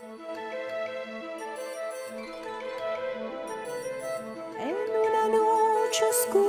En una noche oscura,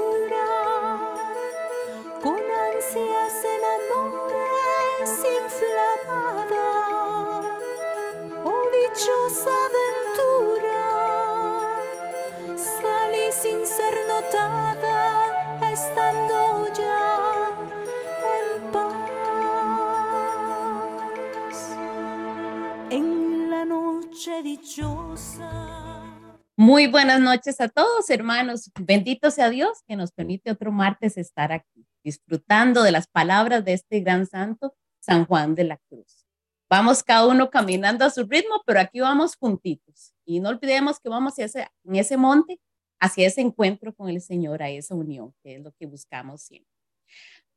Muy buenas noches a todos, hermanos. Bendito sea Dios que nos permite otro martes estar aquí, disfrutando de las palabras de este gran santo, San Juan de la Cruz. Vamos cada uno caminando a su ritmo, pero aquí vamos juntitos. Y no olvidemos que vamos hacia ese, en ese monte, hacia ese encuentro con el Señor, a esa unión, que es lo que buscamos siempre.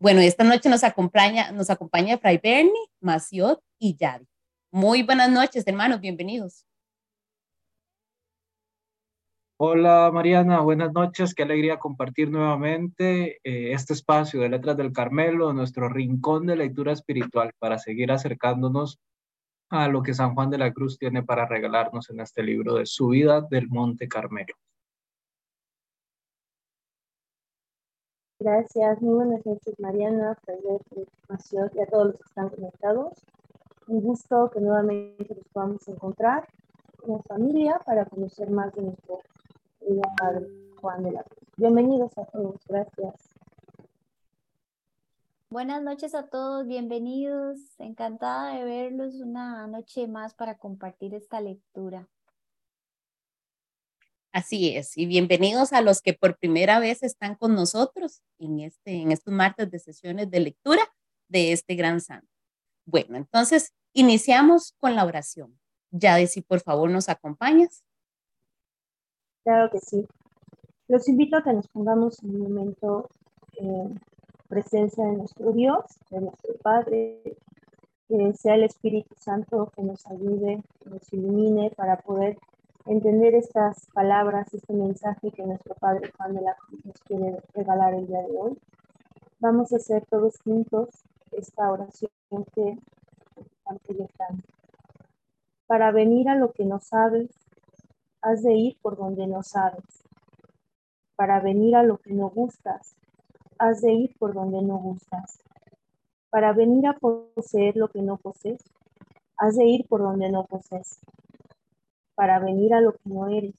Bueno, esta noche nos acompaña, nos acompaña Fray Bernie, Maciot y Yadi. Muy buenas noches, hermanos, bienvenidos. Hola Mariana, buenas noches, qué alegría compartir nuevamente eh, este espacio de Letras del Carmelo, nuestro rincón de lectura espiritual para seguir acercándonos a lo que San Juan de la Cruz tiene para regalarnos en este libro de su vida del Monte Carmelo. Gracias, muy buenas noches Mariana, Frederic, y a todos los que están conectados. Un gusto que nuevamente nos podamos encontrar como familia para conocer más de nuestro querido Padre Juan de la Cruz. Bienvenidos a todos, gracias. Buenas noches a todos, bienvenidos. Encantada de verlos una noche más para compartir esta lectura. Así es, y bienvenidos a los que por primera vez están con nosotros en, este, en estos martes de sesiones de lectura de este gran santo. Bueno, entonces iniciamos con la oración. Ya si por favor nos acompañas. Claro que sí. Los invito a que nos pongamos en un momento en presencia de nuestro Dios, de nuestro Padre, que sea el Espíritu Santo que nos ayude, que nos ilumine para poder entender estas palabras, este mensaje que nuestro Padre Juan de la Cruz nos quiere regalar el día de hoy. Vamos a hacer todos juntos esta oración que. Para venir a lo que no sabes, has de ir por donde no sabes. Para venir a lo que no gustas, has de ir por donde no gustas. Para venir a poseer lo que no posees, has de ir por donde no posees para venir a lo que no eres.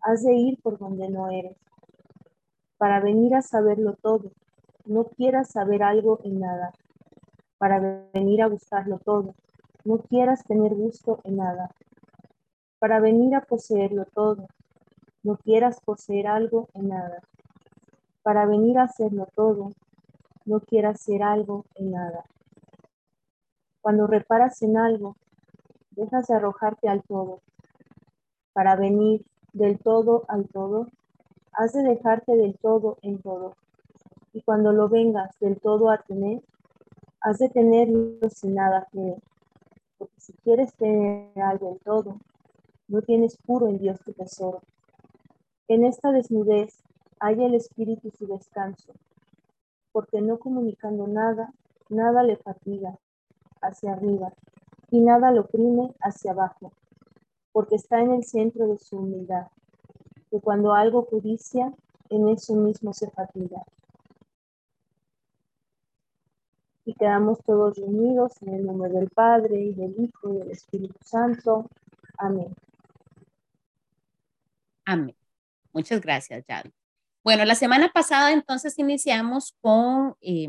Has de ir por donde no eres. Para venir a saberlo todo. No quieras saber algo en nada. Para venir a gustarlo todo. No quieras tener gusto en nada. Para venir a poseerlo todo. No quieras poseer algo en nada. Para venir a hacerlo todo. No quieras ser algo en nada. Cuando reparas en algo, dejas de arrojarte al todo para venir del todo al todo, has de dejarte del todo en todo. Y cuando lo vengas del todo a tener, has de tenerlo sin nada que Porque si quieres tener algo en todo, no tienes puro en Dios tu tesoro. En esta desnudez hay el espíritu su descanso, porque no comunicando nada, nada le fatiga hacia arriba y nada lo oprime hacia abajo porque está en el centro de su humildad, que cuando algo codicia, en eso mismo se fatiga. Y quedamos todos reunidos en el nombre del Padre, y del Hijo, y del Espíritu Santo. Amén. Muchas gracias, Jan. Bueno, la semana pasada entonces iniciamos con eh,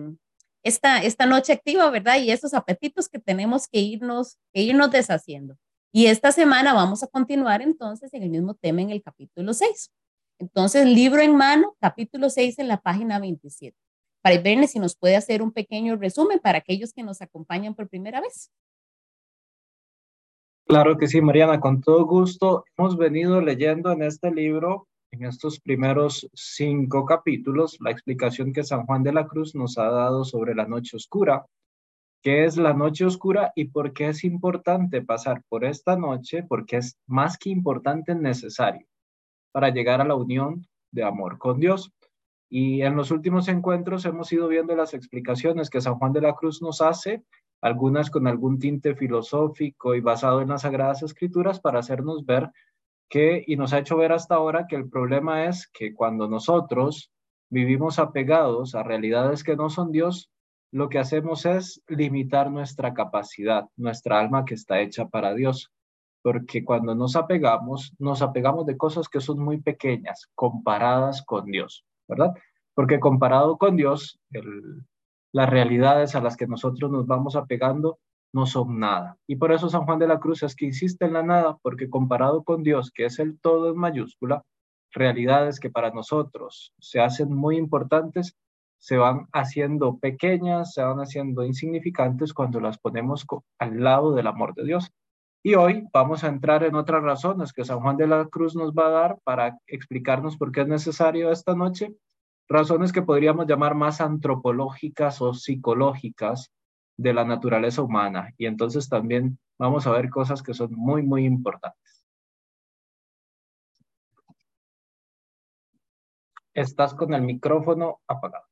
esta, esta noche activa, ¿verdad? Y esos apetitos que tenemos que irnos, que irnos deshaciendo. Y esta semana vamos a continuar entonces en el mismo tema en el capítulo 6. Entonces, libro en mano, capítulo 6 en la página 27. Para verle si nos puede hacer un pequeño resumen para aquellos que nos acompañan por primera vez. Claro que sí, Mariana, con todo gusto. Hemos venido leyendo en este libro, en estos primeros cinco capítulos, la explicación que San Juan de la Cruz nos ha dado sobre la noche oscura, qué es la noche oscura y por qué es importante pasar por esta noche, porque es más que importante, necesario para llegar a la unión de amor con Dios. Y en los últimos encuentros hemos ido viendo las explicaciones que San Juan de la Cruz nos hace algunas con algún tinte filosófico y basado en las Sagradas Escrituras para hacernos ver que, y nos ha hecho ver hasta ahora que el problema es que cuando nosotros vivimos apegados a realidades que no son Dios, lo que hacemos es limitar nuestra capacidad, nuestra alma que está hecha para Dios. Porque cuando nos apegamos, nos apegamos de cosas que son muy pequeñas comparadas con Dios, ¿verdad? Porque comparado con Dios, las realidades a las que nosotros nos vamos apegando no son nada. Y por eso San Juan de la Cruz es que insiste en la nada, porque comparado con Dios, que es el todo en mayúscula, realidades que para nosotros se hacen muy importantes, se van haciendo pequeñas, se van haciendo insignificantes cuando las ponemos al lado del amor de Dios. Y hoy vamos a entrar en otras razones que San Juan de la Cruz nos va a dar para explicarnos por qué es necesario esta noche, razones que podríamos llamar más antropológicas o psicológicas de la naturaleza humana. Y entonces también vamos a ver cosas que son muy, muy importantes. Estás con el micrófono apagado.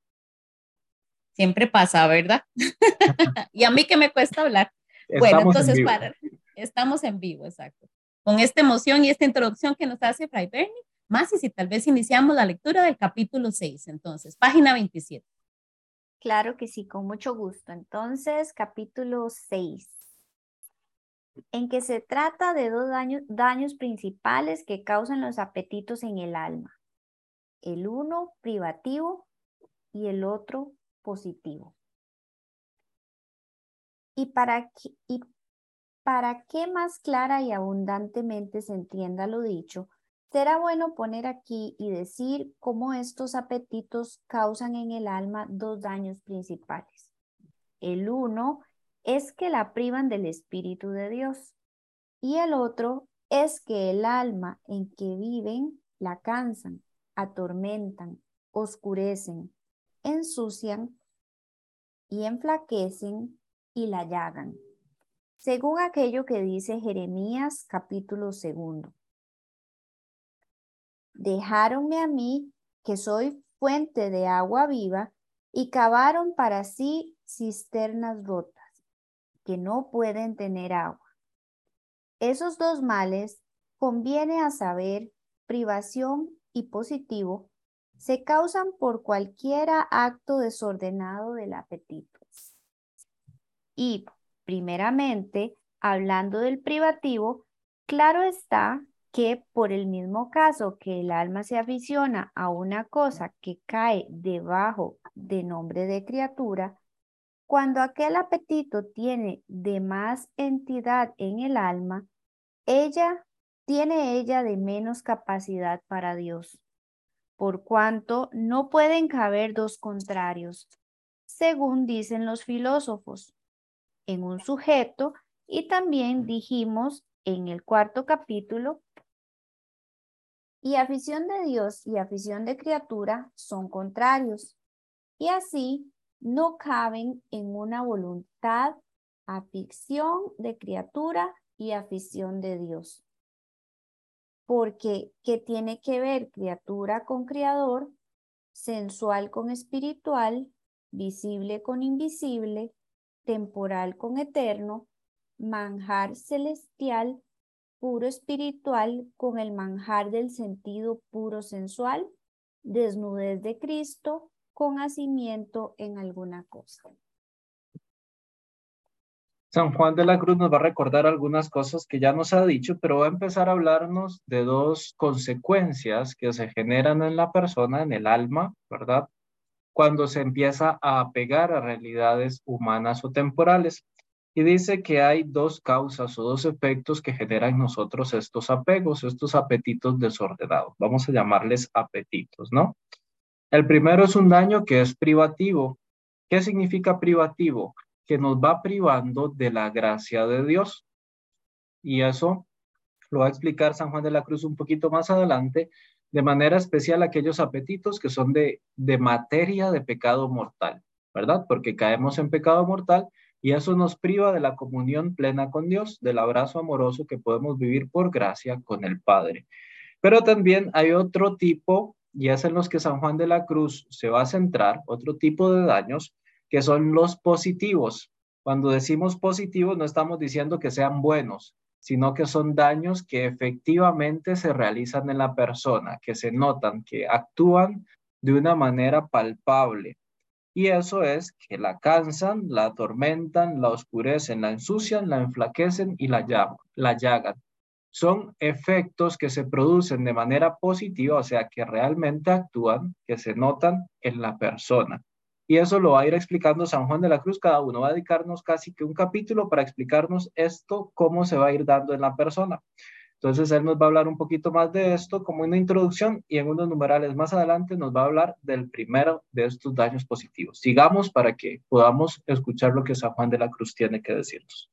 Siempre pasa, ¿verdad? y a mí que me cuesta hablar. bueno, entonces para, estamos en vivo, exacto. Con esta emoción y esta introducción que nos hace Fray Bernie, más y si tal vez iniciamos la lectura del capítulo 6, entonces, página 27. Claro que sí, con mucho gusto. Entonces, capítulo 6, en que se trata de dos daños, daños principales que causan los apetitos en el alma. El uno privativo y el otro positivo. Y para, que, y para que más clara y abundantemente se entienda lo dicho, Será bueno poner aquí y decir cómo estos apetitos causan en el alma dos daños principales. El uno es que la privan del Espíritu de Dios y el otro es que el alma en que viven la cansan, atormentan, oscurecen, ensucian y enflaquecen y la llagan. Según aquello que dice Jeremías capítulo segundo. Dejáronme a mí, que soy fuente de agua viva, y cavaron para sí cisternas rotas, que no pueden tener agua. Esos dos males, conviene a saber, privación y positivo, se causan por cualquiera acto desordenado del apetito. Y, primeramente, hablando del privativo, claro está que por el mismo caso que el alma se aficiona a una cosa que cae debajo de nombre de criatura, cuando aquel apetito tiene de más entidad en el alma, ella tiene ella de menos capacidad para Dios, por cuanto no pueden caber dos contrarios, según dicen los filósofos, en un sujeto y también dijimos en el cuarto capítulo y afición de Dios y afición de criatura son contrarios, y así no caben en una voluntad afición de criatura y afición de Dios. Porque, ¿qué tiene que ver criatura con creador, sensual con espiritual, visible con invisible, temporal con eterno, manjar celestial puro espiritual con el manjar del sentido puro sensual, desnudez de Cristo con hacimiento en alguna cosa. San Juan de la Cruz nos va a recordar algunas cosas que ya nos ha dicho, pero va a empezar a hablarnos de dos consecuencias que se generan en la persona, en el alma, ¿verdad? Cuando se empieza a apegar a realidades humanas o temporales. Y dice que hay dos causas o dos efectos que generan en nosotros estos apegos, estos apetitos desordenados. Vamos a llamarles apetitos, ¿no? El primero es un daño que es privativo. ¿Qué significa privativo? Que nos va privando de la gracia de Dios. Y eso lo va a explicar San Juan de la Cruz un poquito más adelante, de manera especial aquellos apetitos que son de, de materia de pecado mortal, ¿verdad? Porque caemos en pecado mortal y eso nos priva de la comunión plena con Dios, del abrazo amoroso que podemos vivir por gracia con el Padre. Pero también hay otro tipo, y es en los que San Juan de la Cruz se va a centrar, otro tipo de daños, que son los positivos. Cuando decimos positivos, no estamos diciendo que sean buenos, sino que son daños que efectivamente se realizan en la persona, que se notan, que actúan de una manera palpable. Y eso es que la cansan, la atormentan, la oscurecen, la ensucian, la enflaquecen y la, la llagan. Son efectos que se producen de manera positiva, o sea, que realmente actúan, que se notan en la persona. Y eso lo va a ir explicando San Juan de la Cruz. Cada uno va a dedicarnos casi que un capítulo para explicarnos esto, cómo se va a ir dando en la persona. Entonces, él nos va a hablar un poquito más de esto como una introducción y en unos numerales más adelante nos va a hablar del primero de estos daños positivos. Sigamos para que podamos escuchar lo que San Juan de la Cruz tiene que decirnos.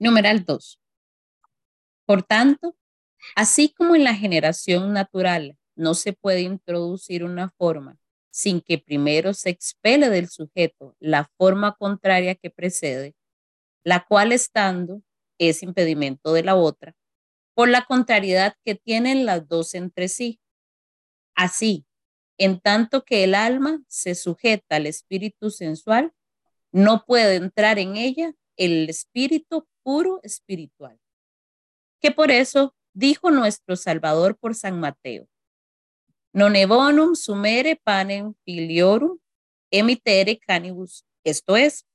Numeral 2. Por tanto, así como en la generación natural no se puede introducir una forma sin que primero se expele del sujeto la forma contraria que precede, la cual estando es impedimento de la otra, por la contrariedad que tienen las dos entre sí. Así, en tanto que el alma se sujeta al espíritu sensual, no puede entrar en ella el espíritu puro espiritual. Que por eso dijo nuestro Salvador por San Mateo, non ebonum sumere panem filiorum emitere canibus. Esto es,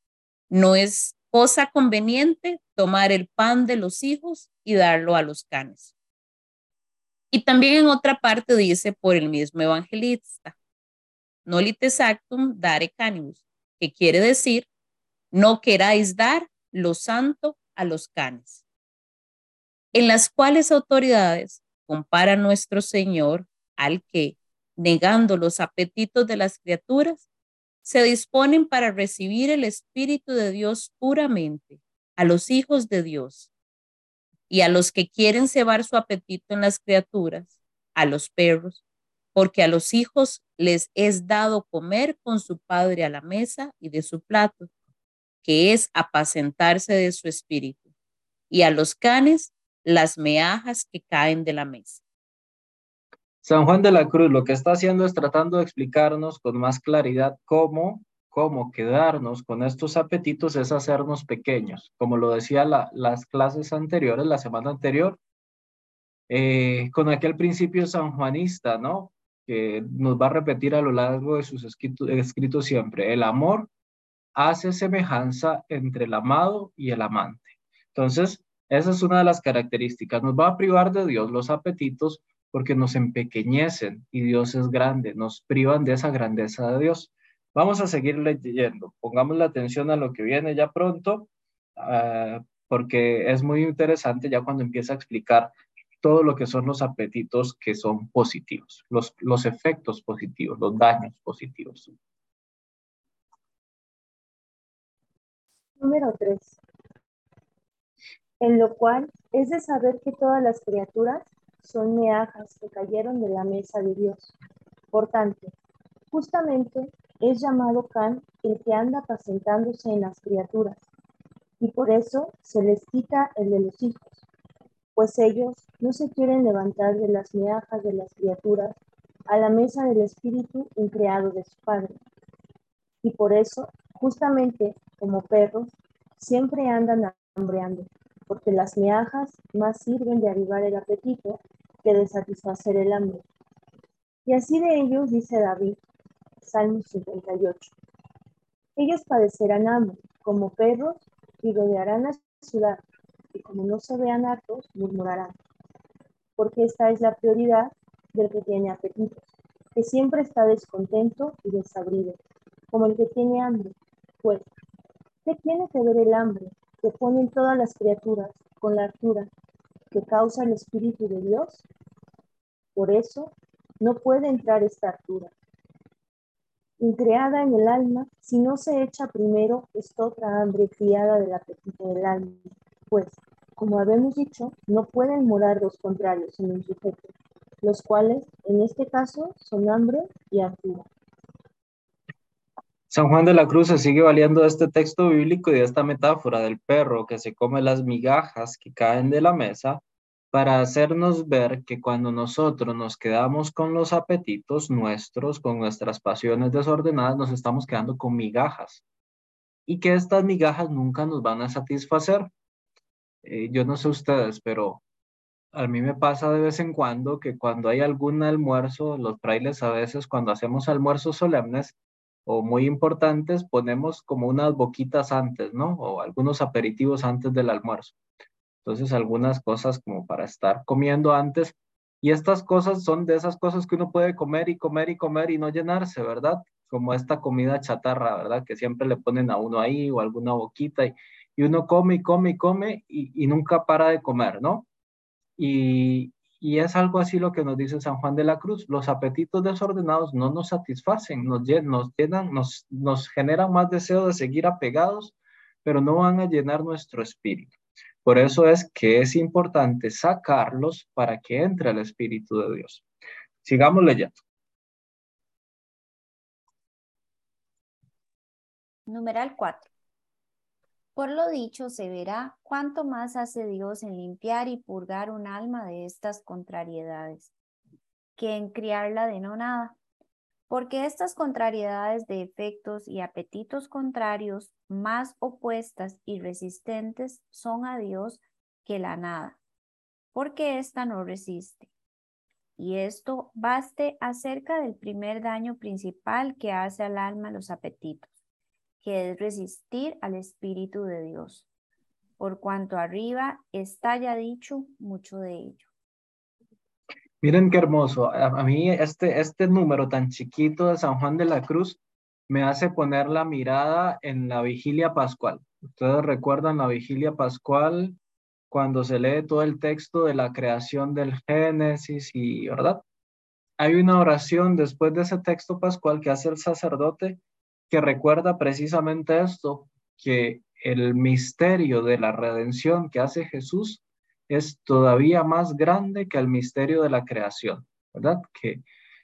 no es cosa conveniente tomar el pan de los hijos y darlo a los canes. Y también en otra parte dice por el mismo evangelista, no actum dare canibus, que quiere decir, no queráis dar lo santo a los canes. En las cuales autoridades compara nuestro Señor al que, negando los apetitos de las criaturas, se disponen para recibir el Espíritu de Dios puramente a los hijos de Dios y a los que quieren cebar su apetito en las criaturas, a los perros, porque a los hijos les es dado comer con su padre a la mesa y de su plato, que es apacentarse de su espíritu, y a los canes las meajas que caen de la mesa. San Juan de la Cruz lo que está haciendo es tratando de explicarnos con más claridad cómo, cómo quedarnos con estos apetitos es hacernos pequeños. Como lo decía la, las clases anteriores, la semana anterior, eh, con aquel principio sanjuanista, ¿no? Que nos va a repetir a lo largo de sus escritos, escritos siempre. El amor hace semejanza entre el amado y el amante. Entonces, esa es una de las características. Nos va a privar de Dios los apetitos porque nos empequeñecen y Dios es grande, nos privan de esa grandeza de Dios. Vamos a seguir leyendo, pongamos la atención a lo que viene ya pronto, ah, porque es muy interesante ya cuando empieza a explicar todo lo que son los apetitos que son positivos, los, efectos positivos, los daños positivos. Número 3. En lo cual es de saber que todas las criaturas son meajas que cayeron de la mesa de Dios. Por tanto, justamente es llamado Can el que anda apacentándose en las criaturas, y por eso se les quita el de los hijos, pues ellos no se quieren levantar de las meajas de las criaturas a la mesa del espíritu increado de su Padre. Y por eso, justamente como perros, siempre andan hambreando, porque las miajas más sirven de avivar el apetito que de satisfacer el hambre. Y así de ellos dice David, Salmo 58. Ellos padecerán hambre como perros y rodearán la ciudad, y como no se vean hartos, murmurarán. Porque esta es la prioridad del que tiene apetito, que siempre está descontento y desabrido, como el que tiene hambre. Pues, ¿qué tiene que ver el hambre que ponen todas las criaturas con la altura que causa el Espíritu de Dios. Por eso no puede entrar esta altura. Increada en el alma, si no se echa primero esta otra hambre criada del apetito del alma, pues, como habemos dicho, no pueden morar los contrarios en un sujeto, los cuales, en este caso, son hambre y altura. San Juan de la Cruz se sigue valiendo de este texto bíblico y de esta metáfora del perro que se come las migajas que caen de la mesa para hacernos ver que cuando nosotros nos quedamos con los apetitos nuestros, con nuestras pasiones desordenadas, nos estamos quedando con migajas, y que estas migajas nunca nos van a satisfacer. Eh, yo no sé ustedes, pero a mí me pasa de vez en cuando que cuando hay algún almuerzo, los frailes a veces cuando hacemos almuerzos solemnes o muy importantes, ponemos como unas boquitas antes, ¿no? O algunos aperitivos antes del almuerzo. Entonces, algunas cosas como para estar comiendo antes. Y estas cosas son de esas cosas que uno puede comer y comer y comer y no llenarse, ¿verdad? Como esta comida chatarra, ¿verdad? Que siempre le ponen a uno ahí o alguna boquita y, y uno come y come y come y, y nunca para de comer, ¿no? Y, y es algo así lo que nos dice San Juan de la Cruz. Los apetitos desordenados no nos satisfacen, nos, llenan, nos, nos generan más deseo de seguir apegados, pero no van a llenar nuestro espíritu. Por eso es que es importante sacarlos para que entre el Espíritu de Dios. Sigamos leyendo. Numeral 4. Por lo dicho se verá cuánto más hace Dios en limpiar y purgar un alma de estas contrariedades, que en criarla de no nada. Porque estas contrariedades de efectos y apetitos contrarios, más opuestas y resistentes, son a Dios que la nada, porque ésta no resiste. Y esto baste acerca del primer daño principal que hace al alma los apetitos que es resistir al Espíritu de Dios, por cuanto arriba está ya dicho mucho de ello. Miren qué hermoso. A, mí este, este número tan chiquito de San Juan de la Cruz me hace poner la mirada en la vigilia pascual. Ustedes recuerdan la vigilia pascual cuando se lee todo el texto de la creación del Génesis y, ¿verdad? Hay una oración después de ese texto pascual que hace el sacerdote que recuerda precisamente esto, que el misterio de la redención que hace Jesús es todavía más grande que el misterio de la creación, ¿verdad? Que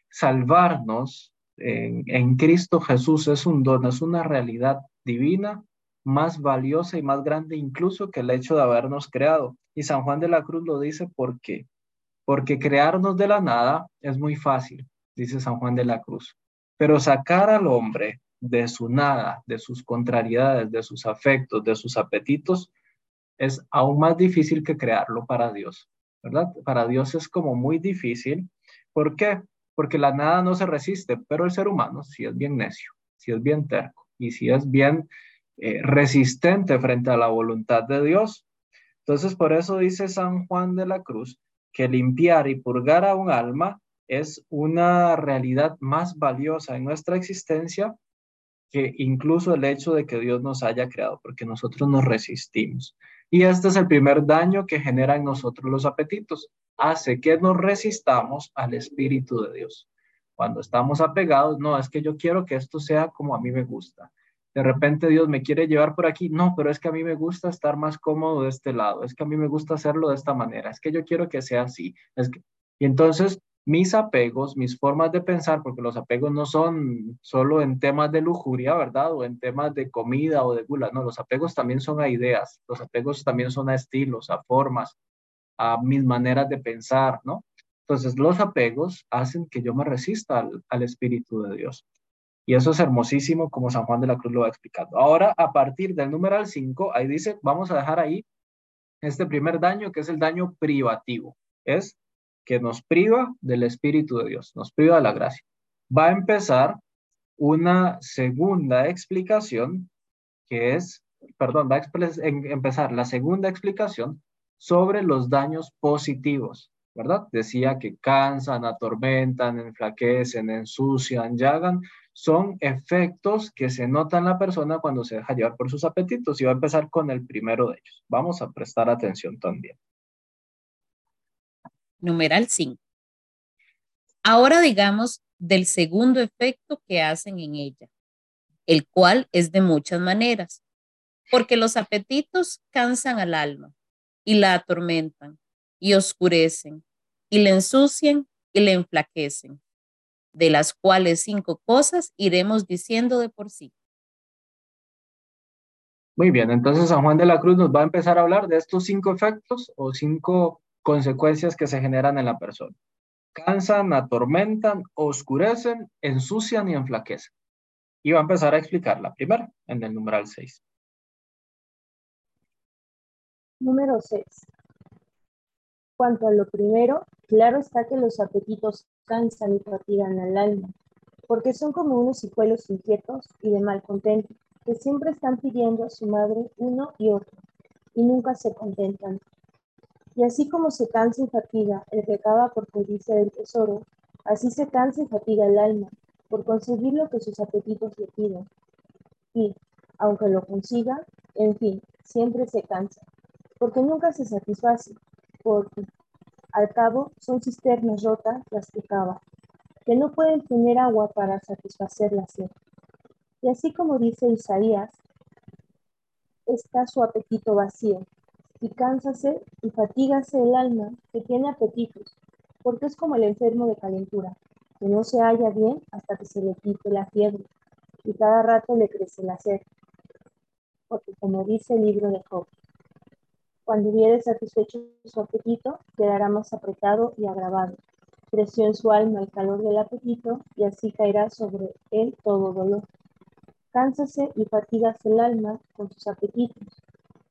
salvarnos en, en, Cristo Jesús es un don, es una realidad divina más valiosa y más grande incluso que el hecho de habernos creado. Y San Juan de la Cruz lo dice porque, porque crearnos de la nada es muy fácil, dice San Juan de la Cruz, pero sacar al hombre de su nada, de sus contrariedades, de sus afectos, de sus apetitos, es aún más difícil que crearlo para Dios, ¿verdad? Para Dios es como muy difícil. ¿Por qué? Porque la nada no se resiste, pero el ser humano si es bien necio, si es bien terco y si es bien eh, resistente frente a la voluntad de Dios. Entonces, por eso dice San Juan de la Cruz que limpiar y purgar a un alma es una realidad más valiosa en nuestra existencia que incluso el hecho de que Dios nos haya creado, porque nosotros nos resistimos. Y este es el primer daño que genera en nosotros los apetitos. Hace que nos resistamos al Espíritu de Dios. Cuando estamos apegados, no, es que yo quiero que esto sea como a mí me gusta. De repente Dios me quiere llevar por aquí, no, pero es que a mí me gusta estar más cómodo de este lado, es que a mí me gusta hacerlo de esta manera, es que yo quiero que sea así. Es que... Y entonces mis apegos, mis formas de pensar, porque los apegos no son solo en temas de lujuria, ¿verdad? O en temas de comida o de gula, no, los apegos también son a ideas, los apegos también son a estilos, a formas, a mis maneras de pensar, ¿no? Entonces, los apegos hacen que yo me resista al, al Espíritu de Dios. Y eso es hermosísimo, como San Juan de la Cruz lo va explicando. Ahora, a partir del numeral 5, ahí dice, vamos a dejar ahí este primer daño, que es el daño privativo. Es que nos priva del Espíritu de Dios, nos priva de la gracia. Va a empezar una segunda explicación que es, perdón, va a empezar la segunda explicación sobre los daños positivos, ¿verdad? Decía que cansan, atormentan, enflaquecen, ensucian, llagan. Son efectos que se notan en la persona cuando se deja llevar por sus apetitos y va a empezar con el primero de ellos. Vamos a prestar atención también numeral 5. Ahora digamos del segundo efecto que hacen en ella, el cual es de muchas maneras, porque los apetitos cansan al alma y la atormentan y oscurecen y le ensucian y le enflaquecen, de las cuales cinco cosas iremos diciendo de por sí. Muy bien, entonces San Juan de la Cruz nos va a empezar a hablar de estos cinco efectos o cinco consecuencias que se generan en la persona. Cansan, atormentan, oscurecen, ensucian y enflaquecen. Y va a empezar a explicar la primera en el numeral 6. Número 6. Cuanto a lo primero, claro está que los apetitos cansan y fatigan al alma, porque son como unos hijuelos inquietos y de mal contento, que siempre están pidiendo a su madre uno y otro, y nunca se contentan. Y así como se cansa y fatiga el que acaba por codicia del tesoro, así se cansa y fatiga el alma por conseguir lo que sus apetitos le piden. Y, aunque lo consiga, en fin, siempre se cansa, porque nunca se satisface, porque al cabo son cisternas rotas las que cava, que no pueden tener agua para satisfacer la sed. Y así como dice Isaías, está su apetito vacío, y cánsase y fatígase el alma que tiene apetitos, porque es como el enfermo de calentura, que no se halla bien hasta que se le quite la fiebre, y cada rato le crece la sed. Porque como dice el libro de Job, cuando hubiere satisfecho su apetito, quedará más apretado y agravado. Creció en su alma el calor del apetito y así caerá sobre él todo dolor. Cánsase y fatígase el alma con sus apetitos,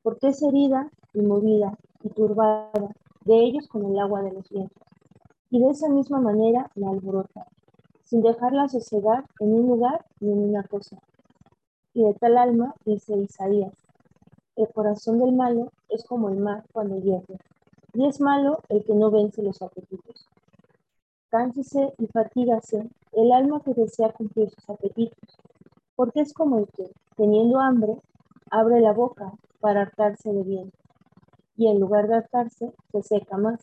porque es herida y movida y turbada de ellos con el agua de los vientos. Y de esa misma manera la alborota, sin dejarla sosegar en un lugar ni en una cosa. Y de tal alma, dice Isaías, el corazón del malo es como el mar cuando hierve, y es malo el que no vence los apetitos. Cánsese y fatígase el alma que desea cumplir sus apetitos, porque es como el que, teniendo hambre, abre la boca para hartarse de bien, y en lugar de hartarse, se seca más,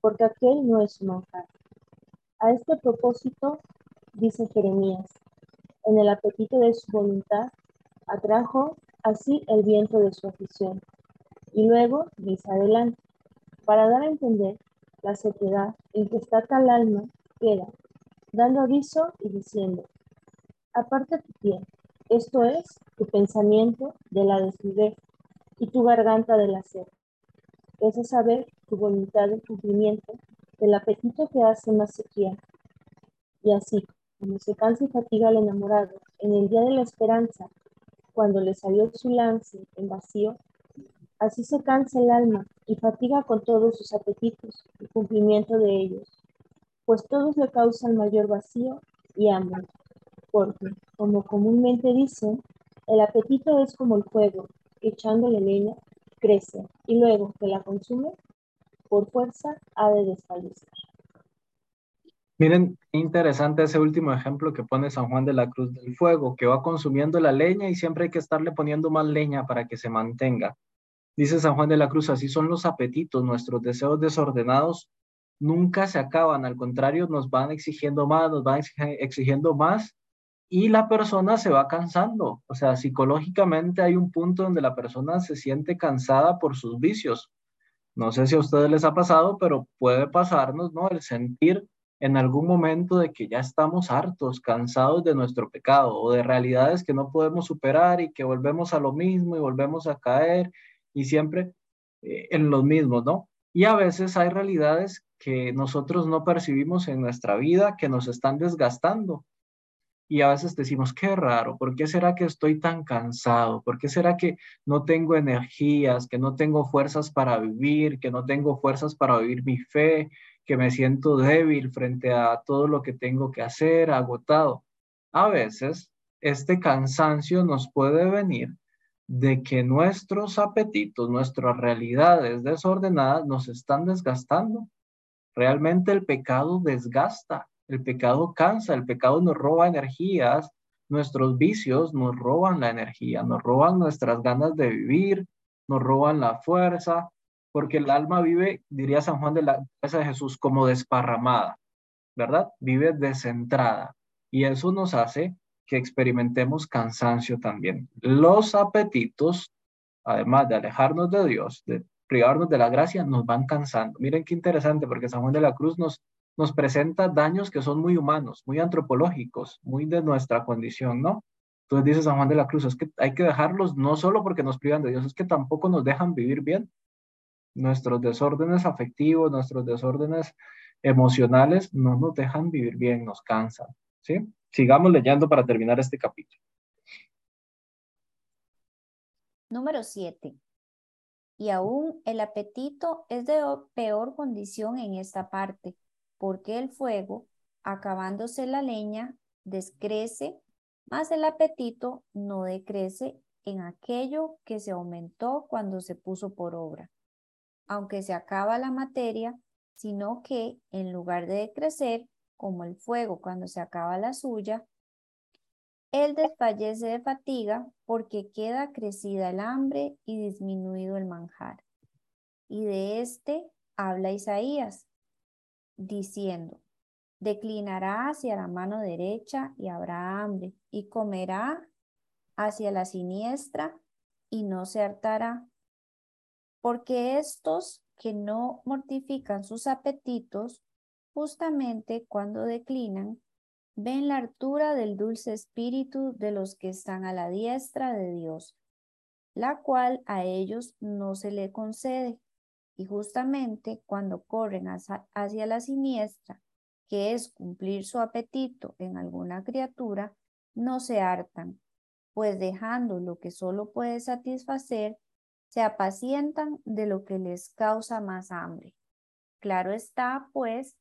porque aquel no es su manjar. A este propósito, dice Jeremías, en el apetito de su voluntad, atrajo así el viento de su afición. Y luego dice adelante, para dar a entender la sequedad en que está tal alma, queda, dando aviso y diciendo, aparte tu pie, esto es, tu pensamiento de la desnudez y tu garganta de la sed. Es saber tu voluntad de cumplimiento del apetito que hace más sequía. Y así, como se cansa y fatiga el enamorado en el día de la esperanza cuando le salió su lance en vacío, así se cansa el alma y fatiga con todos sus apetitos el cumplimiento de ellos, pues todos le causan mayor vacío y hambre, porque, como comúnmente dicen, el apetito es como el fuego, echándole leña, crece, y luego que la consume, por fuerza ha de desfallecer. Miren, interesante ese último ejemplo que pone San Juan de la Cruz del Fuego, que va consumiendo la leña y siempre hay que estarle poniendo más leña para que se mantenga. Dice San Juan de la Cruz, así son los apetitos, nuestros deseos desordenados nunca se acaban, al contrario, nos van exigiendo más, nos van exigiendo más y la persona se va cansando. O sea, psicológicamente hay un punto donde la persona se siente cansada por sus vicios. No sé si a ustedes les ha pasado, pero puede pasarnos, ¿no? El sentir en algún momento de que ya estamos hartos, cansados de nuestro pecado o de realidades que no podemos superar y que volvemos a lo mismo y volvemos a caer y siempre eh, en los mismos, ¿no? Y a veces hay realidades que nosotros no percibimos en nuestra vida que nos están desgastando. Y a veces decimos, qué raro, ¿por qué será que estoy tan cansado? ¿Por qué será que no tengo energías, que no tengo fuerzas para vivir, que no tengo fuerzas para vivir mi fe, que me siento débil frente a todo lo que tengo que hacer, agotado. A veces este cansancio nos puede venir de que nuestros apetitos, nuestras realidades desordenadas nos están desgastando. Realmente el pecado desgasta, el pecado cansa, el pecado nos roba energías, nuestros vicios nos roban la energía, nos roban nuestras ganas de vivir, nos roban la fuerza, porque el alma vive, diría San Juan de la Casa de Jesús, como desparramada, ¿verdad? Vive descentrada. Y eso nos hace que experimentemos cansancio también. Los apetitos, además de alejarnos de Dios, de privarnos de la gracia, nos van cansando. Miren qué interesante, porque San Juan de la Cruz nos, nos presenta daños que son muy humanos, muy antropológicos, muy de nuestra condición, ¿no? Entonces dice San Juan de la Cruz, es que hay que dejarlos no solo porque nos privan de Dios, es que tampoco nos dejan vivir bien nuestros desórdenes afectivos, nuestros desórdenes emocionales no nos dejan vivir bien, nos cansan, ¿sí? Sigamos leyendo para terminar este capítulo. Número 7. Y aún el apetito es de peor condición en esta parte, porque el fuego, acabándose la leña, descrece, mas el apetito no decrece en aquello que se aumentó cuando se puso por obra. Aunque se acaba la materia, sino que en lugar de decrecer, como el fuego cuando se acaba la suya, él desfallece de fatiga porque queda crecida el hambre y disminuido el manjar. Y de este habla Isaías, diciendo, declinará hacia la mano derecha y habrá hambre, y comerá hacia la siniestra y no se hartará. Porque estos que no mortifican sus apetitos, justamente cuando declinan, ven la altura del dulce espíritu de los que están a la diestra de Dios, la cual a ellos no se le concede. Y justamente cuando corren hacia, la siniestra, que es cumplir su apetito en alguna criatura, no se hartan, pues dejando lo que solo puede satisfacer, se apacientan de lo que les causa más hambre. Claro está, pues,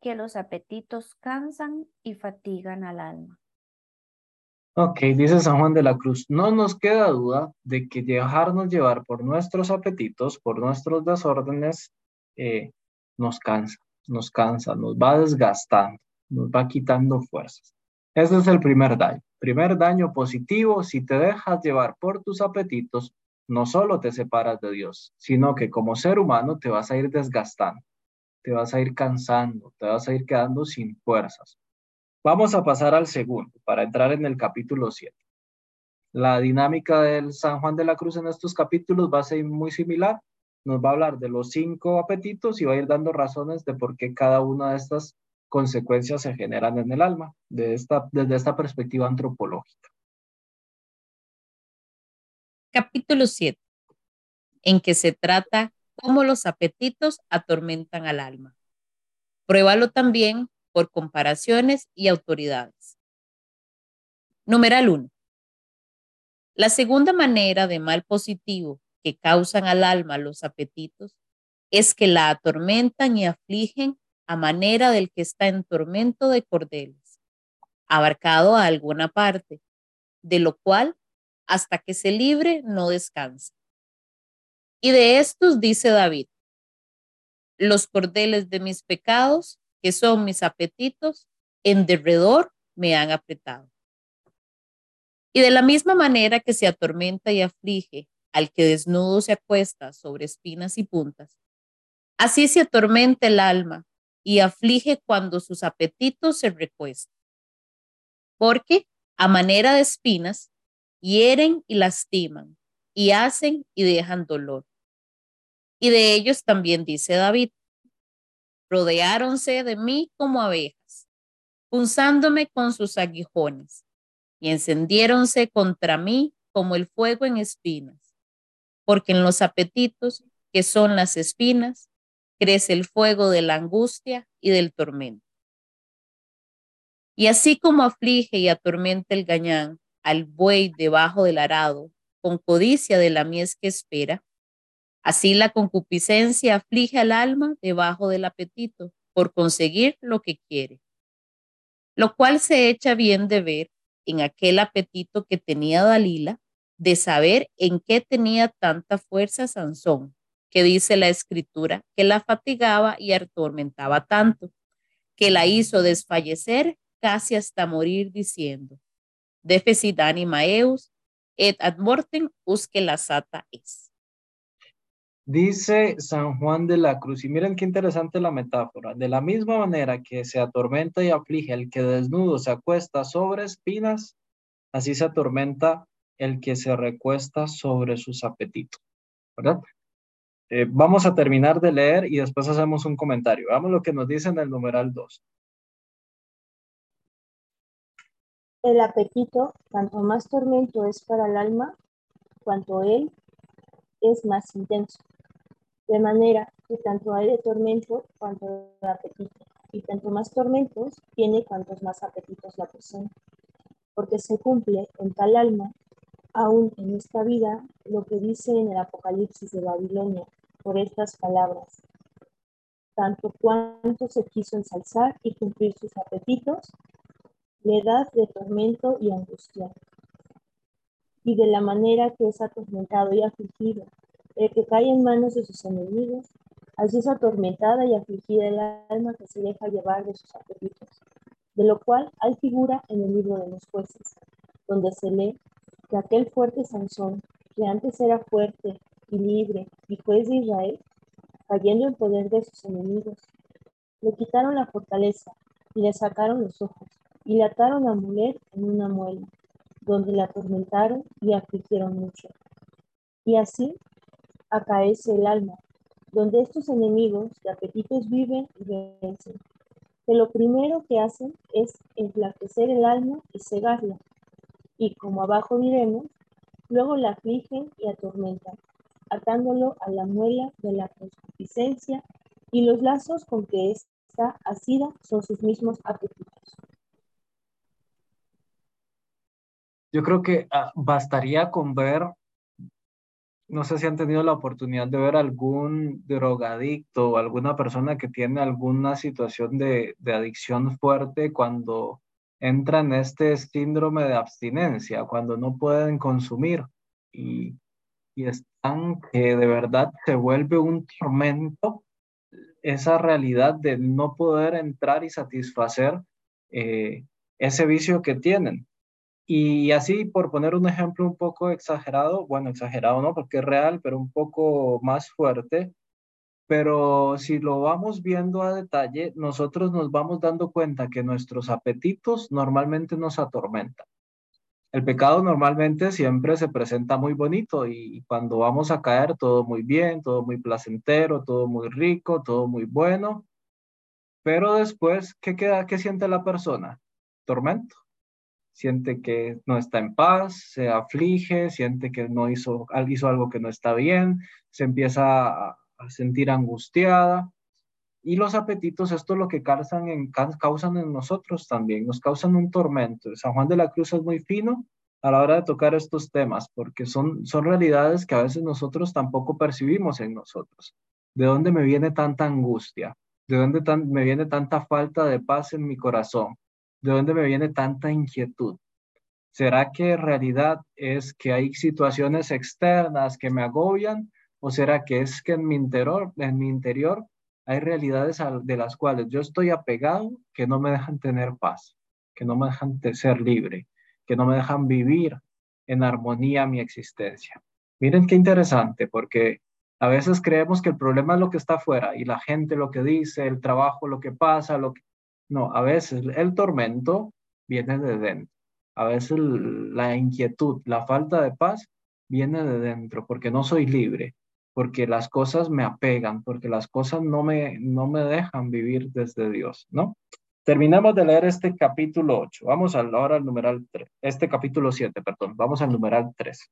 que los apetitos cansan y fatigan al alma. Ok, dice San Juan de la Cruz, no nos queda duda de que dejarnos llevar por nuestros apetitos, por nuestros desórdenes, eh, nos cansa, nos cansa, nos va desgastando, nos va quitando fuerzas. Ese es el primer daño. Primer daño positivo, si te dejas llevar por tus apetitos, no solo te separas de Dios, sino que como ser humano te vas a ir desgastando te vas a ir cansando, te vas a ir quedando sin fuerzas. Vamos a pasar al segundo para entrar en el capítulo 7. La dinámica del San Juan de la Cruz en estos capítulos va a ser muy similar. Nos va a hablar de los cinco apetitos y va a ir dando razones de por qué cada una de estas consecuencias se generan en el alma, de esta, desde esta perspectiva antropológica. Capítulo 7, en que se trata cómo los apetitos atormentan al alma. Pruébalo también por comparaciones y autoridades. Numeral 1. La segunda manera de mal positivo que causan al alma los apetitos es que la atormentan y afligen a manera del que está en tormento de cordeles, abarcado a alguna parte, de lo cual hasta que se libre no descansa. Y de estos dice David, los cordeles de mis pecados, que son mis apetitos, en derredor me han apretado. Y de la misma manera que se atormenta y aflige al que desnudo se acuesta sobre espinas y puntas, así se atormenta el alma y aflige cuando sus apetitos se recuestan. Porque a manera de espinas hieren y lastiman y hacen y dejan dolor. Y de ellos también dice David, rodeáronse de mí como abejas, punzándome con sus aguijones, y encendiéronse contra mí como el fuego en espinas, porque en los apetitos, que son las espinas, crece el fuego de la angustia y del tormento. Y así como aflige y atormenta el gañán al buey debajo del arado con codicia de la mies que espera. Así la concupiscencia aflige al alma debajo del apetito por conseguir lo que quiere, lo cual se echa bien de ver en aquel apetito que tenía Dalila de saber en qué tenía tanta fuerza Sansón, que dice la escritura que la fatigaba y atormentaba tanto, que la hizo desfallecer casi hasta morir diciendo, Defesit animaeus et ad mortem usque la sata es. Dice San Juan de la Cruz, y miren qué interesante la metáfora, de la misma manera que se atormenta y aflige el que desnudo se acuesta sobre espinas, así se atormenta el que se recuesta sobre sus apetitos, ¿verdad? Eh, vamos a terminar de leer y después hacemos un comentario. Veamos lo que nos dice en el numeral 2. El apetito, tanto más tormento es para el alma, cuanto él es más intenso. De manera que tanto hay de tormento cuanto de apetito. y tanto más tormentos tiene cuantos más apetitos la poseen, porque se cumple en tal alma, aún en esta vida, lo que dice en el Apocalipsis de Babilonia, por estas palabras. Tanto cuanto se quiso ensalzar y cumplir sus apetitos, le da de tormento y angustia. Y de la manera que es atormentado y afligido, el que cae en manos de sus enemigos, Así es atormentada y afligida el alma que se deja llevar de sus apetitos, de lo cual hay figura en el libro de los jueces, donde se lee que aquel fuerte Sansón, que antes era fuerte y libre y juez de Israel, cayendo en poder de sus enemigos, le quitaron la fortaleza y le sacaron los ojos y le ataron a mujer en una muela, donde la atormentaron y afligieron mucho. Y así acaece el alma donde estos enemigos de apetitos viven y vencen. Que lo primero que hacen es enflaquecer el alma y cegarla, y como abajo diremos, luego la afligen y atormentan, atándolo a la muela de la concupiscencia y los lazos con que está asida son sus mismos apetitos. Yo creo que ah, bastaría con ver no sé si han tenido la oportunidad de ver algún drogadicto o alguna persona que tiene alguna situación de, adicción fuerte cuando entra en este síndrome de abstinencia, cuando no pueden consumir y, están que de verdad se vuelve un tormento esa realidad de no poder entrar y satisfacer eh, ese vicio que tienen. Y así, por poner un ejemplo un poco exagerado, bueno, exagerado no, porque es real, pero un poco más fuerte, pero si lo vamos viendo a detalle, nosotros nos vamos dando cuenta que nuestros apetitos normalmente nos atormentan. El pecado normalmente siempre se presenta muy bonito y cuando vamos a caer todo muy bien, todo muy placentero, todo muy rico, todo muy bueno, pero después, ¿qué queda? ¿Qué siente la persona? Tormento siente que no está en paz, se aflige, siente que no hizo, hizo algo que no está bien, se empieza a, sentir angustiada. Y los apetitos, esto es lo que causan en, causan en nosotros también, nos causan un tormento. San Juan de la Cruz es muy fino a la hora de tocar estos temas, porque son, son realidades que a veces nosotros tampoco percibimos en nosotros. ¿De dónde me viene tanta angustia? ¿De dónde me viene tanta falta de paz en mi corazón? ¿De dónde me viene tanta inquietud? ¿Será que en realidad es que hay situaciones externas que me agobian? ¿O será que es que en mi interior, en mi interior hay realidades de las cuales yo estoy apegado que no me dejan tener paz, que no me dejan ser libre, que no me dejan vivir en armonía mi existencia? Miren qué interesante, porque a veces creemos que el problema es lo que está afuera y la gente lo que dice, el trabajo, lo que pasa, lo que... No, a veces el tormento viene de dentro. A veces la inquietud, la falta de paz viene de dentro, porque no soy libre, porque las cosas me apegan, porque las cosas no me, no me dejan vivir desde Dios, ¿no? Terminamos de leer este capítulo 8. Vamos ahora al numeral 3. Este capítulo 7, perdón. Vamos al numeral 3.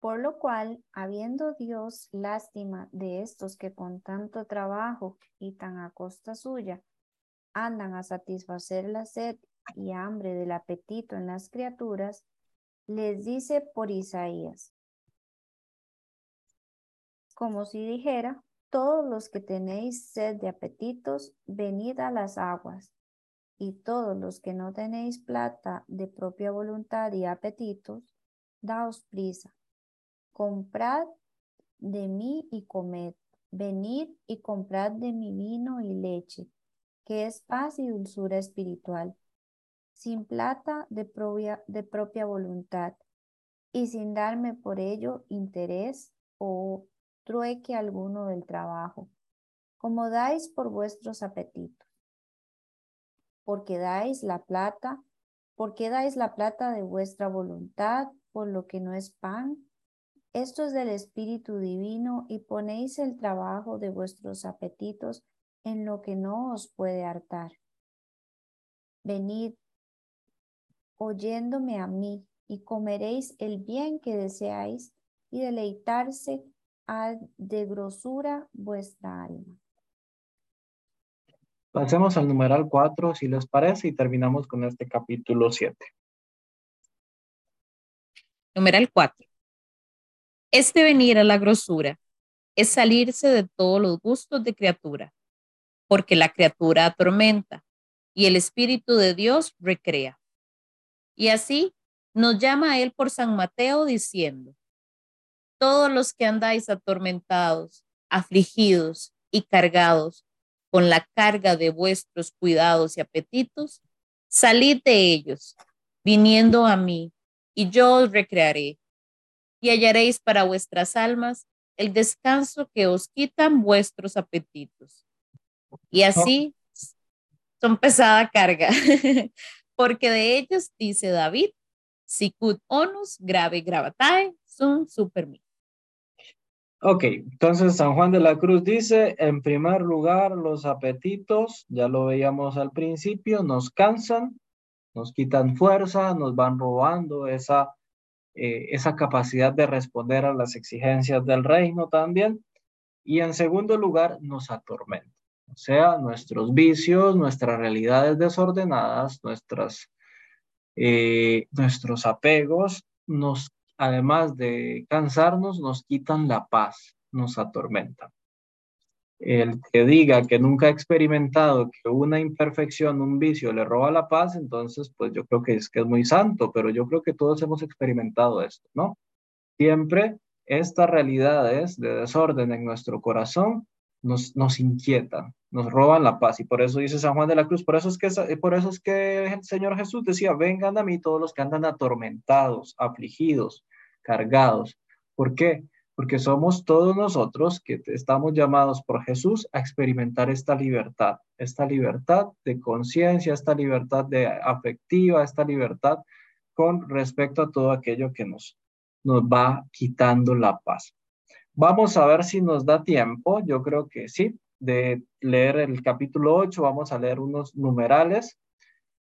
Por lo cual, habiendo Dios lástima de estos que con tanto trabajo y tan a costa suya andan a satisfacer la sed y hambre del apetito en las criaturas, les dice por Isaías, como si dijera, todos los que tenéis sed de apetitos, venid a las aguas, y todos los que no tenéis plata de propia voluntad y apetitos, daos prisa comprad de mí y comed, venid y comprad de mi vino y leche, que es paz y dulzura espiritual, sin plata de propia, de propia voluntad, y sin darme por ello interés o trueque alguno del trabajo, como dais por vuestros apetitos. Porque dais la plata, porque dais la plata de vuestra voluntad por lo que no es pan, esto es del Espíritu Divino y ponéis el trabajo de vuestros apetitos en lo que no os puede hartar. Venid, oyéndome a mí, y comeréis el bien que deseáis, y deleitarse ha de grosura vuestra alma. Pasemos al numeral 4, si les parece, y terminamos con este capítulo 7. Numeral 4. Este venir a la grosura es salirse de todos los gustos de criatura, porque la criatura atormenta y el Espíritu de Dios recrea. Y así nos llama él por San Mateo diciendo, todos los que andáis atormentados, afligidos y cargados con la carga de vuestros cuidados y apetitos, salid de ellos, viniendo a mí, y yo os recrearé, y hallaréis para vuestras almas el descanso que os quitan vuestros apetitos. Y así son pesada carga, porque de ellos dice David, sicut onus grave gravatae sun super Ok, entonces San Juan de la Cruz dice, en primer lugar, los apetitos, ya lo veíamos al principio, nos cansan, nos quitan fuerza, nos van robando esa, eh, esa capacidad de responder a las exigencias del reino también. Y en segundo lugar, nos atormentan. O sea, nuestros vicios, nuestras realidades desordenadas, nuestras, eh, nuestros apegos nos además de cansarnos, nos quitan la paz, nos atormentan. El que diga que nunca ha experimentado que una imperfección, un vicio le roba la paz, entonces pues yo creo que es que es muy santo, pero yo creo que todos hemos experimentado esto, ¿no? Siempre estas realidades de desorden en nuestro corazón nos, nos inquietan, nos roban la paz. Y por eso dice San Juan de la Cruz, por eso es que, por eso es que el Señor Jesús decía, vengan a mí todos los que andan atormentados, afligidos, cargados. ¿Por qué? Porque somos todos nosotros que estamos llamados por Jesús a experimentar esta libertad, esta libertad de conciencia, esta libertad de afectiva, esta libertad con respecto a todo aquello que nos, nos va quitando la paz. Vamos a ver si nos da tiempo, yo creo que sí, de leer el capítulo 8, vamos a leer unos numerales.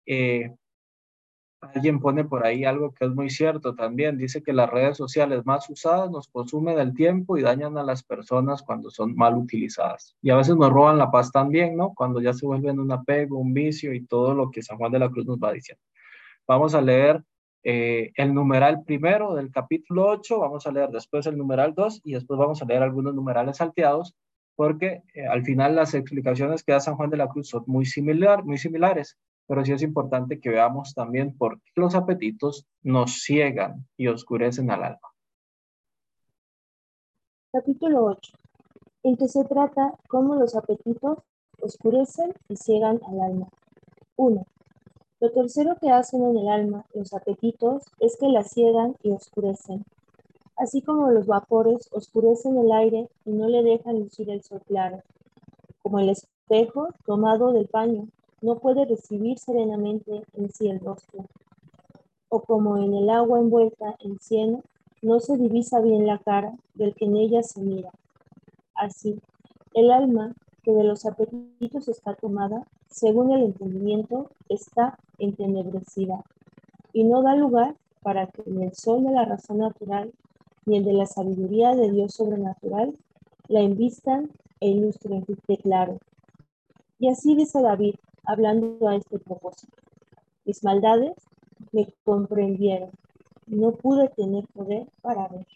Eh, alguien pone por ahí algo que es muy cierto también, dice que las redes sociales más usadas nos consumen el tiempo y dañan a las personas cuando son mal utilizadas. Y a veces nos roban la paz también, ¿no? Cuando ya se vuelven un apego, un vicio y todo lo que San Juan de la Cruz nos va diciendo. Vamos a leer eh, el numeral primero del capítulo 8, vamos a leer después el numeral 2 y después vamos a leer algunos numerales salteados porque eh, al final las explicaciones que da San Juan de la Cruz son muy, similar, muy similares, pero sí es importante que veamos también por qué los apetitos nos ciegan y oscurecen al alma. Capítulo 8, en que se trata cómo los apetitos oscurecen y ciegan al alma. 1. Lo tercero que hacen en el alma los apetitos es que la ciegan y oscurecen, así como los vapores oscurecen el aire y no le dejan lucir el sol claro, como el espejo tomado del paño no puede recibir serenamente en sí el rostro, o como en el agua envuelta en cieno no se divisa bien la cara del que en ella se mira. Así, el alma que de los apetitos está tomada, según el entendimiento, está entenebrecida y no da lugar para que ni el sol de la razón natural ni el de la sabiduría de Dios sobrenatural la invistan e ilustren de claro. Y así dice David, hablando a este propósito. Mis maldades me comprendieron, no pude tener poder para ver.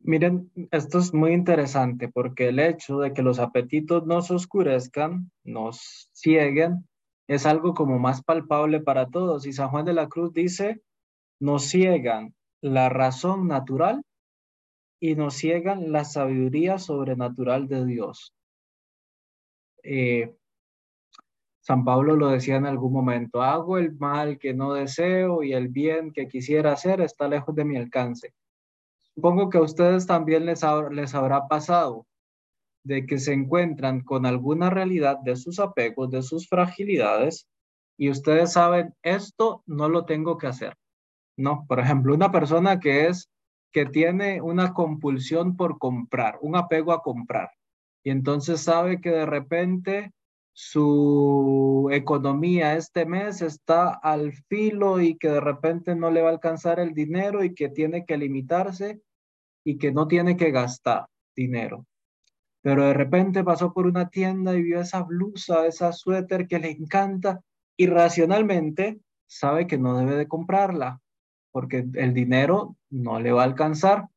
Miren, esto es muy interesante porque el hecho de que los apetitos nos oscurezcan, nos cieguen, es algo como más palpable para todos. Y San Juan de la Cruz dice, nos ciegan la razón natural y nos ciegan la sabiduría sobrenatural de Dios. Eh, San Pablo lo decía en algún momento, hago el mal que no deseo y el bien que quisiera hacer está lejos de mi alcance. Supongo que a ustedes también les, les habrá pasado de que se encuentran con alguna realidad de sus apegos, de sus fragilidades, y ustedes saben, esto no lo tengo que hacer. No, por ejemplo, una persona que es, que tiene una compulsión por comprar, un apego a comprar, y entonces sabe que de repente su economía este mes está al filo y que de repente no le va a alcanzar el dinero y que tiene que limitarse y que no tiene que gastar dinero. Pero de repente pasó por una tienda y vio esa blusa, esa suéter que le encanta y racionalmente sabe que no debe de comprarla porque el dinero no le va a alcanzar.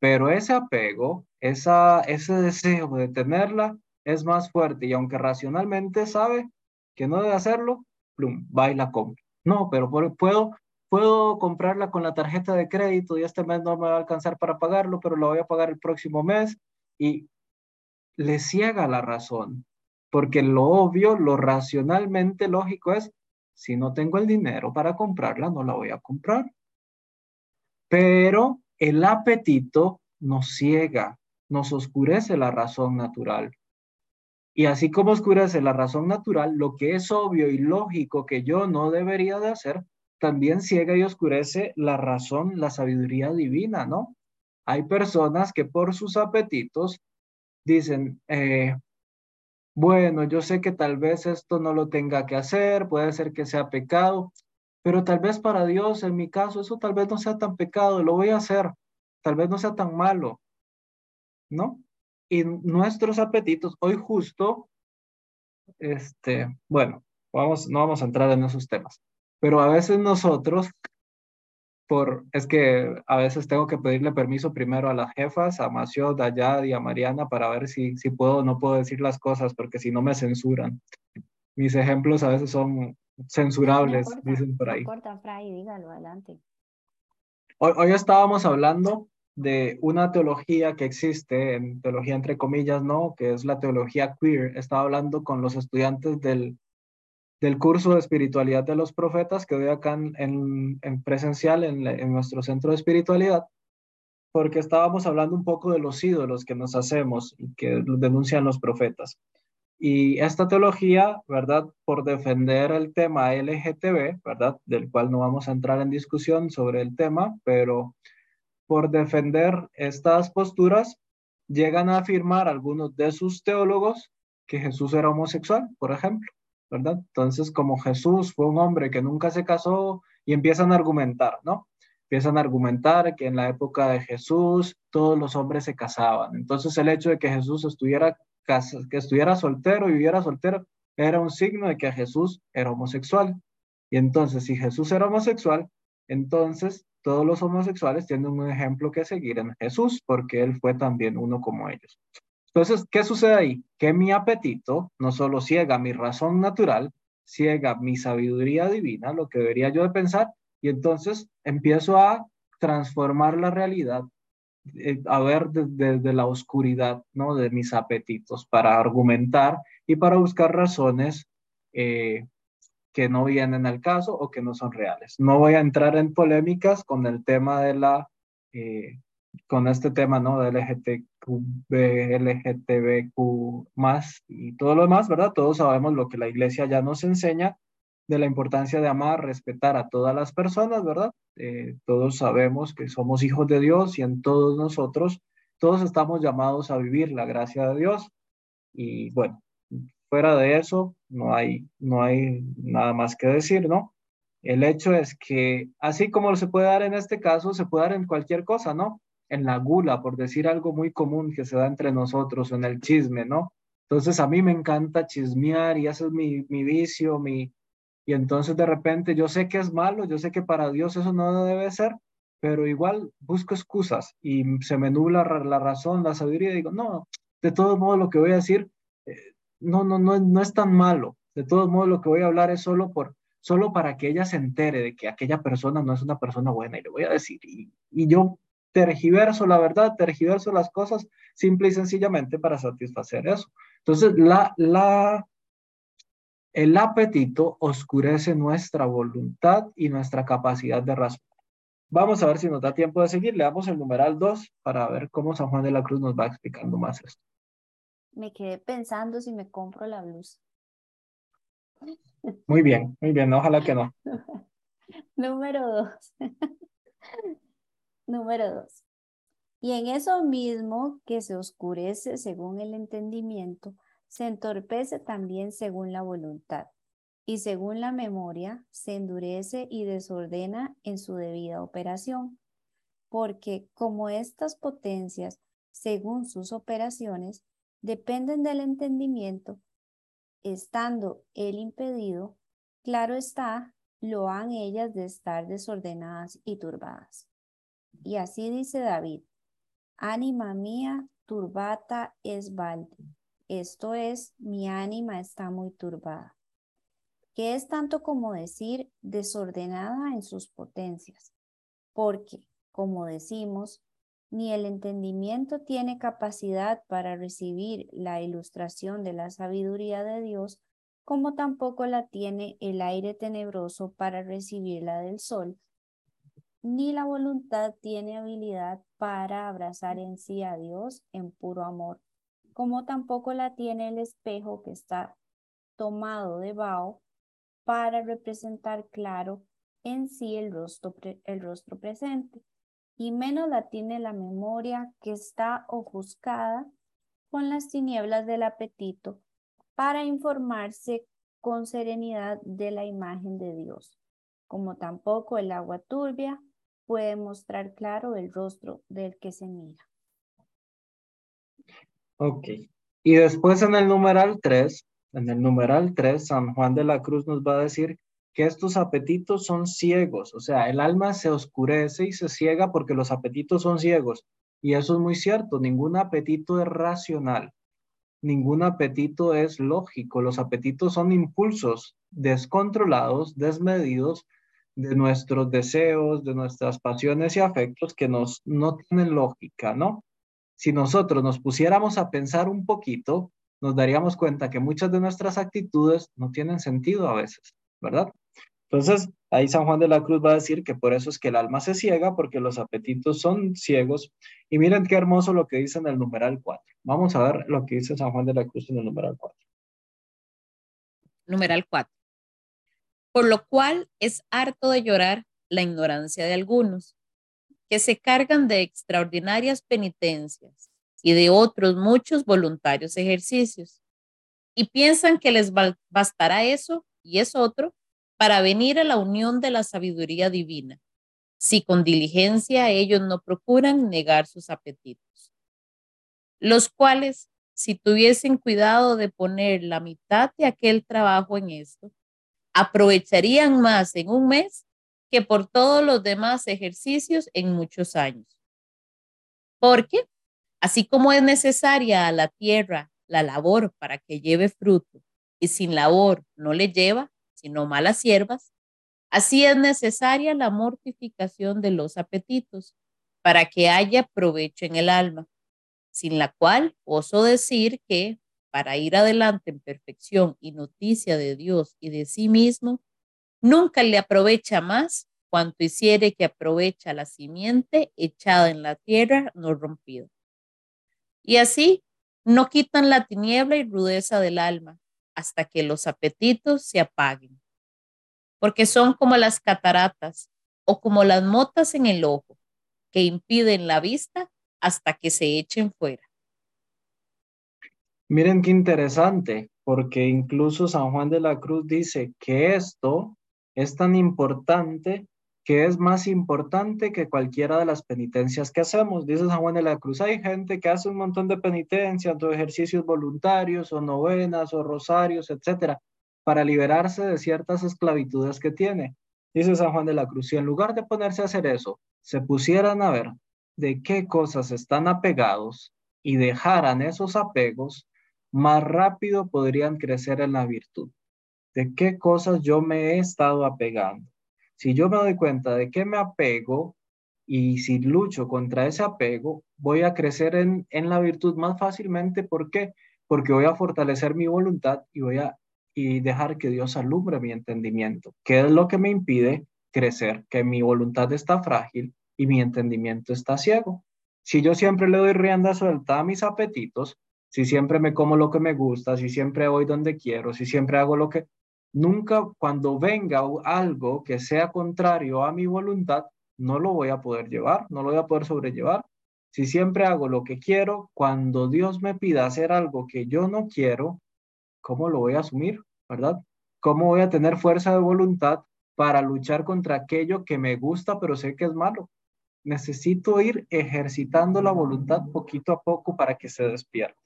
Pero ese apego, esa, ese deseo de tenerla es más fuerte y aunque racionalmente sabe que no debe hacerlo, plum, va y la compra. No, pero puedo, puedo comprarla con la tarjeta de crédito y este mes no me va a alcanzar para pagarlo, pero lo voy a pagar el próximo mes y le ciega la razón, porque lo obvio, lo racionalmente lógico es, si no tengo el dinero para comprarla, no la voy a comprar. Pero el apetito nos ciega, nos oscurece la razón natural. Y así como oscurece la razón natural, lo que es obvio y lógico que yo no debería de hacer, también ciega y oscurece la razón, la sabiduría divina, ¿no? Hay personas que por sus apetitos dicen, eh, bueno, yo sé que tal vez esto no lo tenga que hacer, puede ser que sea pecado, pero tal vez para Dios, en mi caso, eso tal vez no sea tan pecado, lo voy a hacer, tal vez no sea tan malo, ¿no? Y nuestros apetitos, hoy justo, este, bueno, vamos, no vamos a entrar en esos temas, pero a veces nosotros por, es que a veces tengo que pedirle permiso primero a las jefas, a Macio, a Yad y a Mariana para ver si, si puedo o no puedo decir las cosas, porque si no me censuran. Mis ejemplos a veces son censurables, dicen por ahí. corta, Fray, dígalo, adelante. Hoy, hoy estábamos hablando de una teología que existe, en teología entre comillas, ¿no? Que es la teología queer. Estaba hablando con los estudiantes del, del curso de espiritualidad de los profetas que doy acá en, en, presencial en, en, nuestro centro de espiritualidad, porque estábamos hablando un poco de los ídolos que nos hacemos y que denuncian los profetas. Y esta teología, ¿verdad? Por defender el tema LGTB, ¿verdad? Del cual no vamos a entrar en discusión sobre el tema, pero por defender estas posturas, llegan a afirmar algunos de sus teólogos que Jesús era homosexual, por ejemplo. ¿verdad? Entonces, como Jesús fue un hombre que nunca se casó y empiezan a argumentar, ¿no? Empiezan a argumentar que en la época de Jesús todos los hombres se casaban. Entonces, el hecho de que Jesús estuviera, que estuviera soltero y viviera soltero era un signo de que Jesús era homosexual. Y entonces, si Jesús era homosexual, entonces todos los homosexuales tienen un ejemplo que seguir en Jesús, porque él fue también uno como ellos. Entonces, ¿qué sucede ahí? Que mi apetito no solo ciega mi razón natural, ciega mi sabiduría divina, lo que debería yo de pensar, y entonces empiezo a transformar la realidad, eh, a ver desde la oscuridad, ¿no? De mis apetitos para argumentar y para buscar razones eh, que no vienen al caso o que no son reales. No voy a entrar en polémicas con el tema de la eh, con este tema, ¿no? De LGTQ, LGTBQ más y todo lo demás, ¿verdad? Todos sabemos lo que la iglesia ya nos enseña de la importancia de amar, respetar a todas las personas, ¿verdad? Eh, todos sabemos que somos hijos de Dios y en todos nosotros, todos estamos llamados a vivir la gracia de Dios. Y bueno, fuera de eso, no hay, no hay nada más que decir, ¿no? El hecho es que así como se puede dar en este caso, se puede dar en cualquier cosa, ¿no? en la gula, por decir algo muy común que se da entre nosotros, en el chisme, ¿no? Entonces a mí me encanta chismear y ese es mi, mi vicio, mi... Y entonces de repente yo sé que es malo, yo sé que para Dios eso no debe ser, pero igual busco excusas y se me nubla la razón, la sabiduría y digo, no, de todos modos lo que voy a decir, no, no, no, no es tan malo. De todos modos lo que voy a hablar es solo por, solo para que ella se entere de que aquella persona no es una persona buena y le voy a decir. Y, y yo tergiverso la verdad, tergiverso las cosas simple y sencillamente para satisfacer eso. Entonces, la, la, el apetito oscurece nuestra voluntad y nuestra capacidad de razonar. Vamos a ver si nos da tiempo de seguir. Le damos el numeral 2 para ver cómo San Juan de la Cruz nos va explicando más esto. Me quedé pensando si me compro la blusa. Muy bien, muy bien. Ojalá que no. Número 2. Número dos. Y en eso mismo que se oscurece según el entendimiento, se entorpece también según la voluntad. Y según la memoria, se endurece y desordena en su debida operación. porque como estas potencias, según sus operaciones, dependen del entendimiento, estando él impedido, claro está, lo han ellas de estar desordenadas y turbadas. Y así dice David, ánima mía, turbata es balde. Esto es, mi ánima está muy turbada. Que es tanto como decir desordenada en sus potencias, porque, como decimos, ni el entendimiento tiene capacidad para recibir la ilustración de la sabiduría de Dios, como tampoco la tiene el aire tenebroso para recibir la del sol, ni la voluntad tiene habilidad para abrazar en sí a Dios en puro amor, como tampoco la tiene el espejo que está tomado de vaho para representar claro en sí el rostro, el rostro presente, y menos la tiene la memoria que está ofuscada con las tinieblas del apetito para informarse con serenidad de la imagen de Dios, como tampoco el agua turbia puede mostrar claro el rostro del que se mira. Ok. Y después en el numeral 3, en el numeral 3, San Juan de la Cruz nos va a decir que estos apetitos son ciegos, o sea, el alma se oscurece y se ciega porque los apetitos son ciegos. Y eso es muy cierto, ningún apetito es racional ningún apetito es lógico. Los apetitos son impulsos descontrolados, desmedidos de nuestros deseos, de nuestras pasiones y afectos que nos, no tienen lógica, ¿no? Si nosotros nos pusiéramos a pensar un poquito, nos daríamos cuenta que muchas de nuestras actitudes no tienen sentido a veces, ¿verdad? Entonces, ahí San Juan de la Cruz va a decir que por eso es que el alma se ciega, porque los apetitos son ciegos. Y miren qué hermoso lo que dice en el numeral 4. Vamos a ver lo que dice San Juan de la Cruz en el numeral 4. Numeral 4. Por lo cual es harto de llorar la ignorancia de algunos, que se cargan de extraordinarias penitencias y de otros muchos voluntarios ejercicios, y piensan que les bastará eso y es otro para venir a la unión de la sabiduría divina, si con diligencia ellos no procuran negar sus apetitos, los cuales, si tuviesen cuidado de poner la mitad de aquel trabajo en esto, aprovecharían más en un mes que por todos los demás ejercicios en muchos años. Porque, así como es necesaria a la tierra la labor para que lleve fruto, y sin labor no le lleva, sino malas siervas, así es necesaria la mortificación de los apetitos para que haya provecho en el alma, sin la cual oso decir que para ir adelante en perfección y noticia de Dios y de sí mismo, nunca le aprovecha más cuanto hiciere que aprovecha la simiente echada en la tierra no rompida. Y así no quitan la tiniebla y rudeza del alma, hasta que los apetitos se apaguen, porque son como las cataratas o como las motas en el ojo, que impiden la vista hasta que se echen fuera. Miren qué interesante, porque incluso San Juan de la Cruz dice que esto es tan importante que es más importante que cualquiera de las penitencias que hacemos. Dice San Juan de la Cruz, hay gente que hace un montón de penitencias, o ejercicios voluntarios, o novenas, o rosarios, etcétera, para liberarse de ciertas esclavitudes que tiene. Dice San Juan de la Cruz, si en lugar de ponerse a hacer eso, se pusieran a ver de qué cosas están apegados y dejaran esos apegos, más rápido podrían crecer en la virtud. ¿De qué cosas yo me he estado apegando? Si yo me doy cuenta de que me apego y si lucho contra ese apego, voy a crecer en, en la virtud más fácilmente. ¿Por qué? Porque voy a fortalecer mi voluntad y voy a y dejar que Dios alumbre mi entendimiento. ¿Qué es lo que me impide crecer? Que mi voluntad está frágil y mi entendimiento está ciego. Si yo siempre le doy rienda suelta a mis apetitos, si siempre me como lo que me gusta, si siempre voy donde quiero, si siempre hago lo que, nunca cuando venga algo que sea contrario a mi voluntad, no lo voy a poder llevar, no lo voy a poder sobrellevar. Si siempre hago lo que quiero, cuando Dios me pida hacer algo que yo no quiero, ¿cómo lo voy a asumir? ¿Verdad? ¿Cómo voy a tener fuerza de voluntad para luchar contra aquello que me gusta, pero sé que es malo? necesito ir ejercitando la voluntad poquito a poco para que se despierte.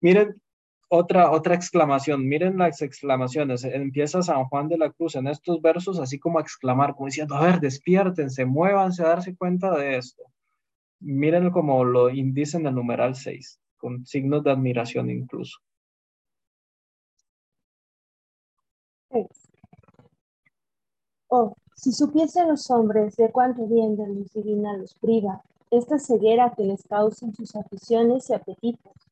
Miren, otra, otra exclamación, miren las exclamaciones. Empieza San Juan de la Cruz en estos versos así como a exclamar, como diciendo, a ver, despiértense, muévanse a darse cuenta de esto. Miren como lo indica en el numeral 6, con signos de admiración incluso. Oh, si supiesen los hombres de cuánto bien de luz divina los priva, esta ceguera que les causan sus aficiones y apetitos,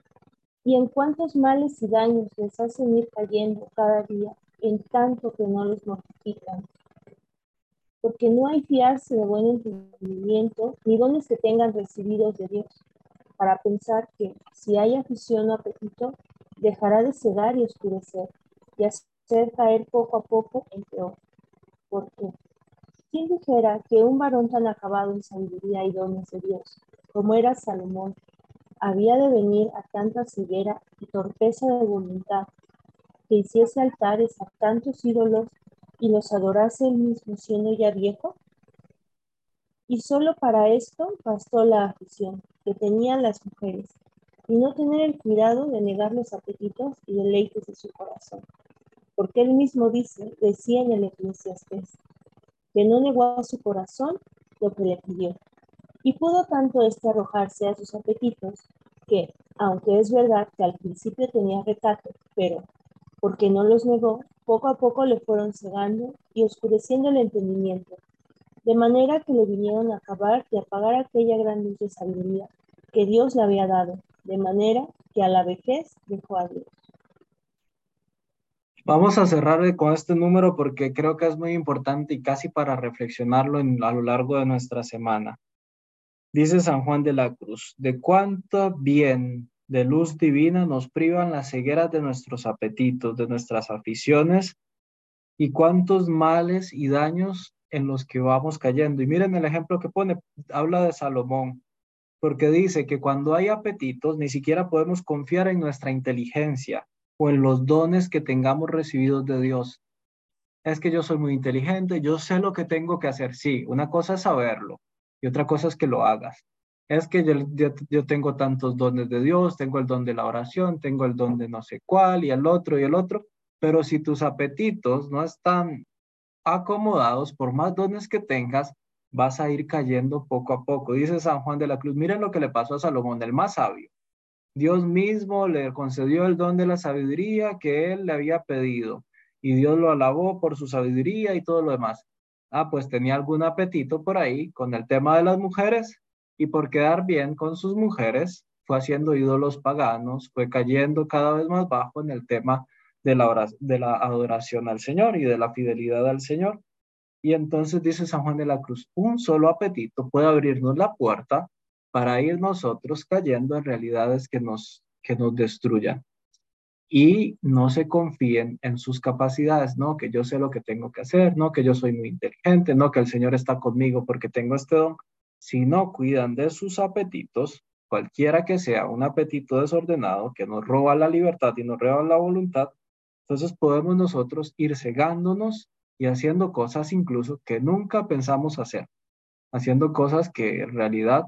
y en cuántos males y daños les hacen ir cayendo cada día, en tanto que no los mortifican. Porque no hay fiarse de buen entendimiento ni dones que tengan recibidos de Dios, para pensar que si hay afición o apetito, dejará de cegar y oscurecer, y hacer caer poco a poco en peor. Porque, ¿quién dijera que un varón tan acabado en sabiduría y dones de Dios, como era Salomón, había de venir a tanta ceguera y torpeza de voluntad, que hiciese altares a tantos ídolos y los adorase él mismo siendo ya viejo? Y solo para esto bastó la afición que tenían las mujeres, y no tener el cuidado de negar los apetitos y deleites de su corazón. Porque él mismo dice, decía en el Eclesiastés, que no negó a su corazón lo que le pidió. Y pudo tanto este arrojarse a sus apetitos que, aunque es verdad que al principio tenía recato, pero porque no los negó, poco a poco le fueron cegando y oscureciendo el entendimiento, de manera que le vinieron a acabar y apagar aquella gran luz de sabiduría que Dios le había dado, de manera que a la vejez dejó a Dios. Vamos a cerrar con este número porque creo que es muy importante y casi para reflexionarlo a lo largo de nuestra semana. Dice San Juan de la Cruz, de cuánto bien de luz divina nos privan las cegueras de nuestros apetitos, de nuestras aficiones, y cuántos males y daños en los que vamos cayendo. Y miren el ejemplo que pone, habla de Salomón, porque dice que cuando hay apetitos, ni siquiera podemos confiar en nuestra inteligencia o en los dones que tengamos recibidos de Dios. Es que yo soy muy inteligente, yo sé lo que tengo que hacer. Sí, una cosa es saberlo, y otra cosa es que lo hagas. Es que yo, yo, tengo tantos dones de Dios, tengo el don de la oración, tengo el don de no sé cuál y el otro y el otro, pero si tus apetitos no están acomodados, por más dones que tengas, vas a ir cayendo poco a poco. Dice San Juan de la Cruz, miren lo que le pasó a Salomón, el más sabio. Dios mismo le concedió el don de la sabiduría que él le había pedido y Dios lo alabó por su sabiduría y todo lo demás ah, pues tenía algún apetito por ahí con el tema de las mujeres y por quedar bien con sus mujeres fue haciendo ídolos paganos, fue cayendo cada vez más bajo en el tema de la, de la adoración al Señor y de la fidelidad al Señor. Y entonces dice San Juan de la Cruz, un solo apetito puede abrirnos la puerta para ir nosotros cayendo en realidades que nos, que nos destruyan y no se confíen en sus capacidades, no que yo sé lo que tengo que hacer, no que yo soy muy inteligente, no que el Señor está conmigo porque tengo este don, si no cuidan de sus apetitos, cualquiera que sea un apetito desordenado que nos roba la libertad y nos roba la voluntad, entonces podemos nosotros ir cegándonos y haciendo cosas incluso que nunca pensamos hacer, haciendo cosas que en realidad,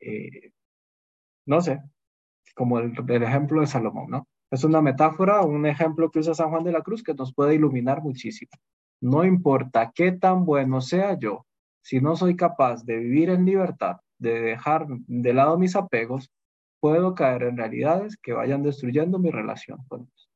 eh, no sé, como el, el ejemplo de Salomón, ¿no? Es una metáfora, un ejemplo que usa San Juan de la Cruz que nos puede iluminar muchísimo. No importa qué tan bueno sea yo, si no soy capaz de vivir en libertad, de dejar de lado mis apegos, puedo caer en realidades que vayan destruyendo mi relación con Dios.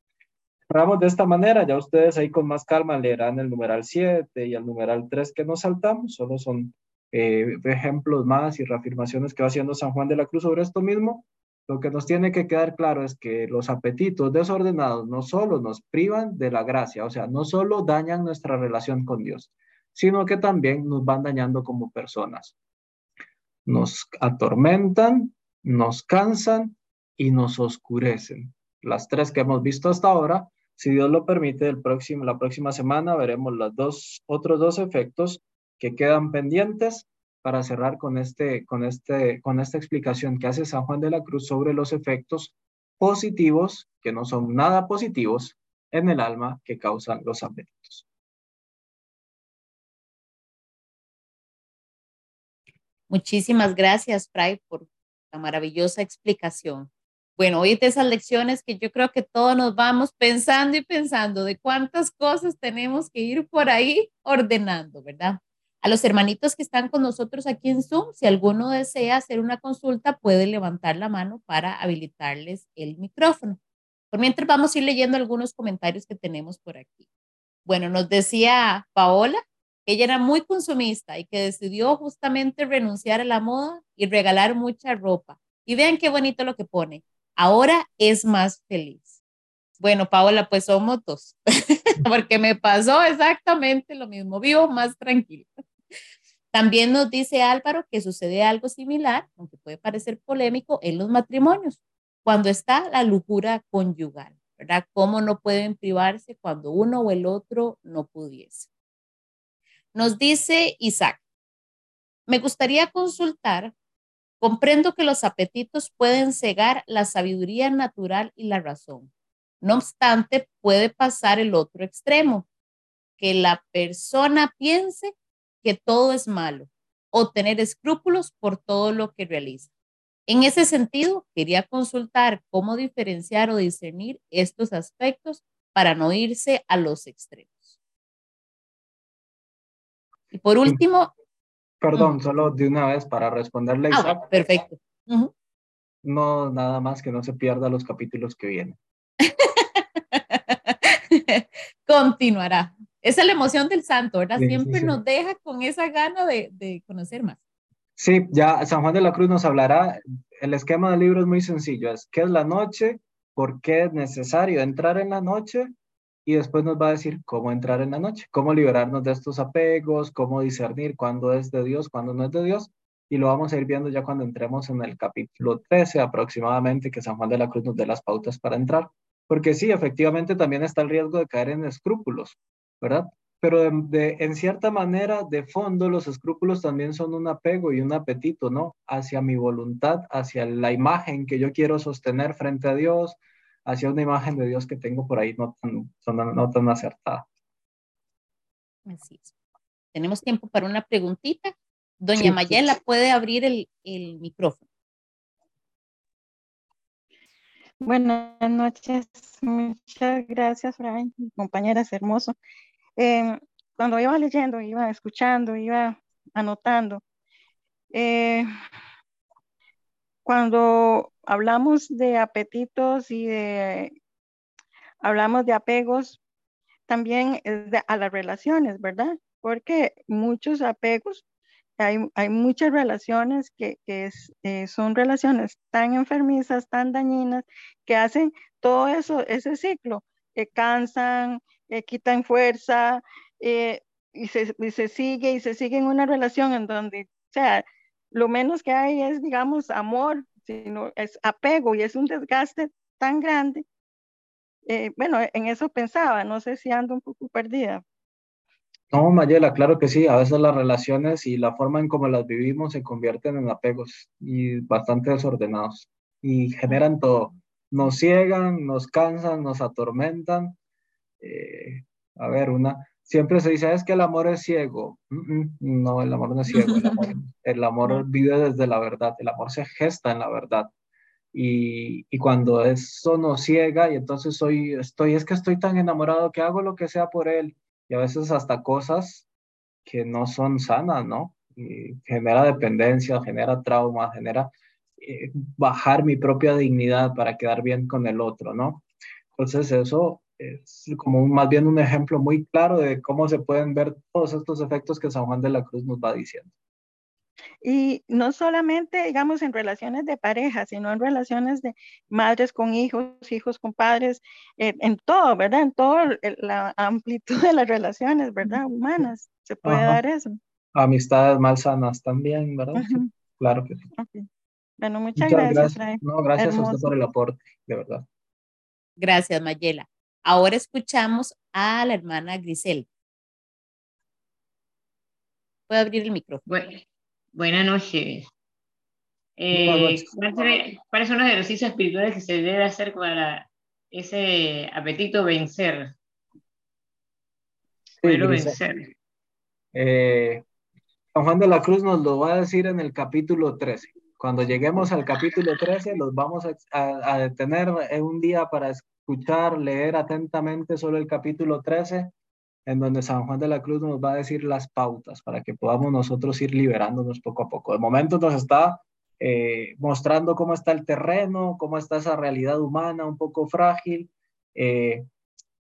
Cerramos de esta manera, ya ustedes ahí con más calma leerán el numeral 7 y el numeral 3 que nos saltamos, solo son eh, ejemplos más y reafirmaciones que va haciendo San Juan de la Cruz sobre esto mismo. Lo que nos tiene que quedar claro es que los apetitos desordenados no solo nos privan de la gracia, o sea, no solo dañan nuestra relación con Dios, sino que también nos van dañando como personas. Nos atormentan, nos cansan y nos oscurecen. Las tres que hemos visto hasta ahora, si Dios lo permite, el próximo, la próxima semana veremos los dos, otros dos efectos que quedan pendientes para cerrar con, este, con, este, con esta explicación que hace San Juan de la Cruz sobre los efectos positivos, que no son nada positivos, en el alma que causan los apetitos. Muchísimas gracias, Fray, por la maravillosa explicación. Bueno, hoy de esas lecciones que yo creo que todos nos vamos pensando y pensando de cuántas cosas tenemos que ir por ahí ordenando, ¿verdad? A los hermanitos que están con nosotros aquí en Zoom, si alguno desea hacer una consulta, puede levantar la mano para habilitarles el micrófono. Por mientras vamos a ir leyendo algunos comentarios que tenemos por aquí. Bueno, nos decía Paola que ella era muy consumista y que decidió justamente renunciar a la moda y regalar mucha ropa. Y vean qué bonito lo que pone. Ahora es más feliz. Bueno, Paola, pues somos dos, porque me pasó exactamente lo mismo. Vivo más tranquilo. También nos dice Álvaro que sucede algo similar, aunque puede parecer polémico, en los matrimonios, cuando está la locura conyugal, ¿verdad? ¿Cómo no pueden privarse cuando uno o el otro no pudiese? Nos dice Isaac, me gustaría consultar, comprendo que los apetitos pueden cegar la sabiduría natural y la razón. No obstante, puede pasar el otro extremo, que la persona piense que todo es malo o tener escrúpulos por todo lo que realiza. En ese sentido, quería consultar cómo diferenciar o discernir estos aspectos para no irse a los extremos. Y por último... Perdón, solo de una vez para responderle. Ah, perfecto. No, nada más que no se pierda los capítulos que vienen. Continuará. Esa es la emoción del santo, ¿verdad? Siempre nos deja con esa gana de, conocer más. Sí, ya San Juan de la Cruz nos hablará. El esquema del libro es muy sencillo. Es qué es la noche, por qué es necesario entrar en la noche y después nos va a decir cómo entrar en la noche, cómo liberarnos de estos apegos, cómo discernir cuándo es de Dios, cuándo no es de Dios. Y lo vamos a ir viendo ya cuando entremos en el capítulo 13 aproximadamente, que San Juan de la Cruz nos dé las pautas para entrar. Porque sí, efectivamente también está el riesgo de caer en escrúpulos. ¿Verdad? Pero de, en cierta manera, de fondo, los escrúpulos también son un apego y un apetito, ¿no? Hacia mi voluntad, hacia la imagen que yo quiero sostener frente a Dios, hacia una imagen de Dios que tengo por ahí no tan, no tan acertada. Así es. Tenemos tiempo para una preguntita. Doña Mayela, ¿puede abrir el, el micrófono? Buenas noches, muchas gracias, Frank, compañeras, hermoso. Em, cuando iba leyendo, iba escuchando, iba anotando, eh, cuando hablamos de apetitos y de, hablamos de apegos, también a las relaciones, ¿verdad? Porque muchos apegos hay, muchas relaciones que, eh, son relaciones tan enfermizas, tan dañinas, que hacen todo eso, ese ciclo, que cansan, que quitan fuerza, eh, y, se, sigue y se sigue en una relación en donde, o sea, lo menos que hay es, digamos, amor, sino es apego y es un desgaste tan grande. Eh, bueno, en eso pensaba, no sé si ando un poco perdida. No, Mayela, claro que sí. A veces las relaciones y la forma en cómo las vivimos se convierten en apegos y bastante desordenados y generan todo. Nos ciegan, nos cansan, nos atormentan. Eh, a ver, una, siempre se dice, es que el amor es ciego. no, el amor no es ciego. El amor, el amor, vive desde la verdad. El amor se gesta en la verdad. Y, y, cuando eso nos ciega y entonces soy, estoy, es que estoy tan enamorado que hago lo que sea por él y a veces hasta cosas que no son sanas, ¿no? Y genera dependencia, genera trauma, genera eh, bajar mi propia dignidad para quedar bien con el otro, ¿no? Entonces eso es como más bien un ejemplo muy claro de cómo se pueden ver todos estos efectos que San Juan de la Cruz nos va diciendo. Y no solamente, digamos, en relaciones de pareja, sino en relaciones de madres con hijos, hijos con padres, eh, en todo, ¿verdad? En toda la amplitud de las relaciones, ¿verdad? Humanas, se puede dar eso. Amistades malsanas también, ¿verdad? claro que sí. Bueno, muchas, gracias. gracias. No, gracias a usted por el aporte, de verdad. Gracias, Mayela. Ahora escuchamos a la hermana Grisel. Puede abrir el micrófono. Bueno. Buenas noches. Eh, ¿Cuáles son los ejercicios espirituales que se debe hacer para ese apetito vencer? Sí, vencer. Eh, San Juan de la Cruz nos lo va a decir en el capítulo 13. Cuando lleguemos al capítulo 13, los vamos a, detener un día para escuchar, leer atentamente solo el capítulo 13, en donde San Juan de la Cruz nos va a decir las pautas para que podamos nosotros ir liberándonos poco a poco. De momento nos está eh, mostrando cómo está el terreno, cómo está esa realidad humana un poco frágil, eh,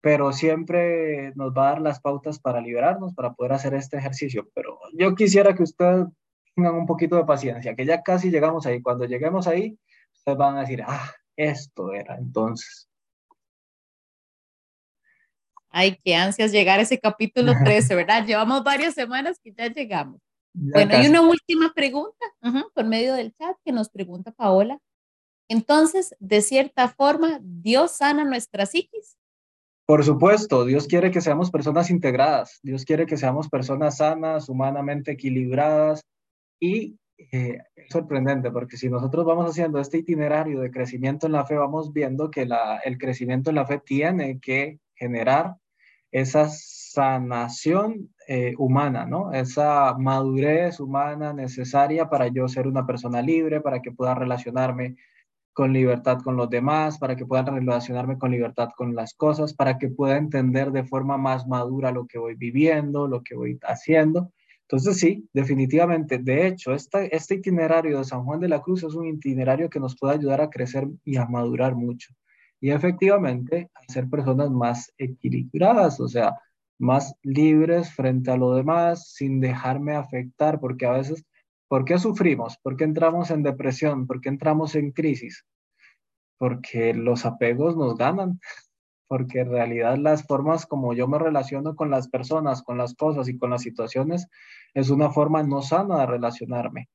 pero siempre nos va a dar las pautas para liberarnos, para poder hacer este ejercicio. Pero yo quisiera que ustedes tengan un poquito de paciencia, que ya casi llegamos ahí. Cuando lleguemos ahí, ustedes van a decir, ah, esto era entonces. Ay, qué ansias llegar a ese capítulo 13, ¿verdad? Llevamos varias semanas que ya llegamos. bueno, hay una última pregunta por medio del chat que nos pregunta Paola. Entonces, de cierta forma, ¿Dios sana nuestra psiquis? Por supuesto, Dios quiere que seamos personas integradas, Dios quiere que seamos personas sanas, humanamente equilibradas y eh, es sorprendente porque si nosotros vamos haciendo este itinerario de crecimiento en la fe, vamos viendo que la, el crecimiento en la fe tiene que generar esa sanación eh, humana, ¿no? Esa madurez humana necesaria para yo ser una persona libre, para que pueda relacionarme con libertad con los demás, para que pueda relacionarme con libertad con las cosas, para que pueda entender de forma más madura lo que voy viviendo, lo que voy haciendo. Entonces sí, definitivamente. De hecho, este itinerario de San Juan de la Cruz es un itinerario que nos puede ayudar a crecer y a madurar mucho. Y efectivamente, a ser personas más equilibradas, o sea, más libres frente a lo demás, sin dejarme afectar, porque a veces ¿Por qué sufrimos? ¿Por qué entramos en depresión? ¿Por qué entramos en crisis? Porque los apegos nos ganan, porque en realidad las formas como yo me relaciono con las personas, con las cosas y con las situaciones es una forma no sana de relacionarme.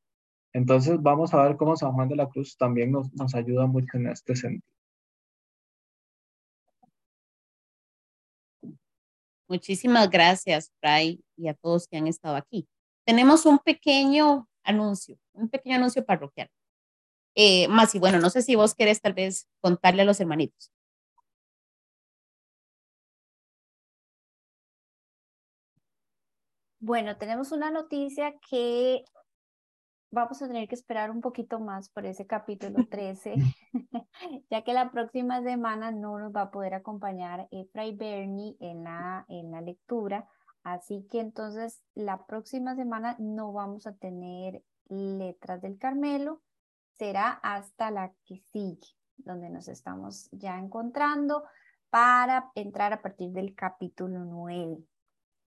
Entonces vamos a ver cómo San Juan de la Cruz también nos, nos ayuda mucho en este sentido. Muchísimas gracias, Fray, y a todos que han estado aquí. Tenemos un pequeño anuncio, un pequeño anuncio parroquial. Eh, más y bueno, no sé si vos querés tal vez contarle a los hermanitos. Bueno, tenemos una noticia que vamos a tener que esperar un poquito más por ese capítulo 13, ya que la próxima semana no nos va a poder acompañar Fray Bernie en la, en la lectura, Así que entonces la próxima semana no vamos a tener letras del Carmelo, será hasta la que sigue, donde nos estamos ya encontrando para entrar a partir del capítulo 9.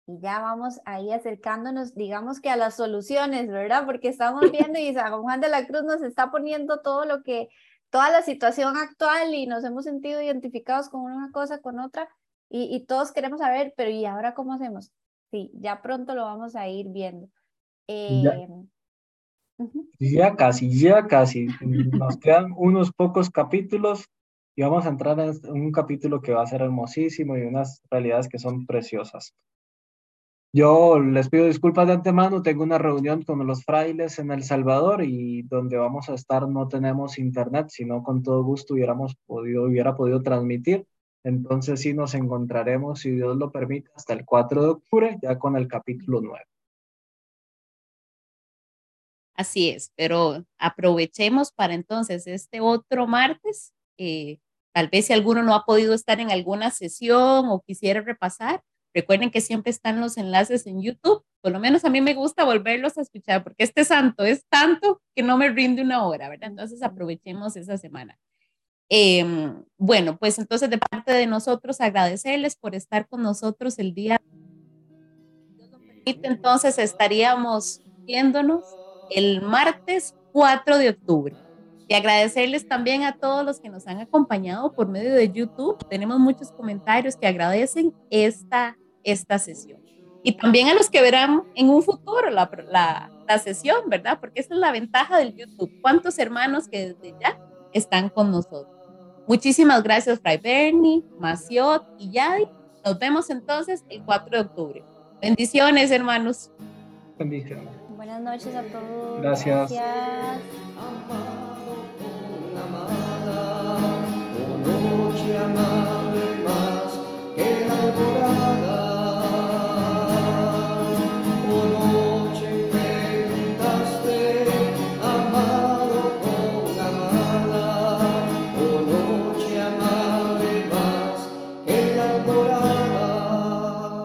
Y ya vamos ahí acercándonos, digamos que a las soluciones, ¿verdad? Porque estamos viendo y San Juan de la Cruz nos está poniendo todo lo que, toda la situación actual y nos hemos sentido identificados con una cosa, con otra, y, y todos queremos saber, pero ¿y ahora cómo hacemos? sí, ya pronto lo vamos a ir viendo. ya, eh, casi, ya casi. Nos quedan unos pocos capítulos y vamos a entrar en un capítulo que va a ser hermosísimo y unas realidades que son preciosas. Yo les pido disculpas de antemano, tengo una reunión con los frailes en El Salvador y donde vamos a estar no tenemos internet, sino con todo gusto hubiéramos podido, hubiera podido transmitir. Entonces sí nos encontraremos, si Dios lo permite, hasta el 4 de octubre, ya con el capítulo 9. Así es, pero aprovechemos para entonces este otro martes. Eh, tal vez si alguno no ha podido estar en alguna sesión o quisiera repasar, recuerden que siempre están los enlaces en YouTube. Por lo menos a mí me gusta volverlos a escuchar porque este santo es tanto que no me rinde una hora, ¿verdad? Entonces aprovechemos esa semana. Em, bueno, pues entonces de parte de nosotros agradecerles por estar con nosotros el día. Entonces estaríamos viéndonos el martes 4 de octubre. Y agradecerles también a todos los que nos han acompañado por medio de YouTube. Tenemos muchos comentarios que agradecen esta, esta sesión. Y también a los que verán en un futuro la, la, la sesión, ¿verdad? Porque esa es la ventaja del YouTube. ¿Cuántos hermanos que desde ya están con nosotros? Muchísimas gracias, Fray Bernie, Maciot y Yadi. Nos vemos entonces el 4 de octubre. Bendiciones, hermanos. Bendiciones. Buenas noches a todos. Gracias. Gracias.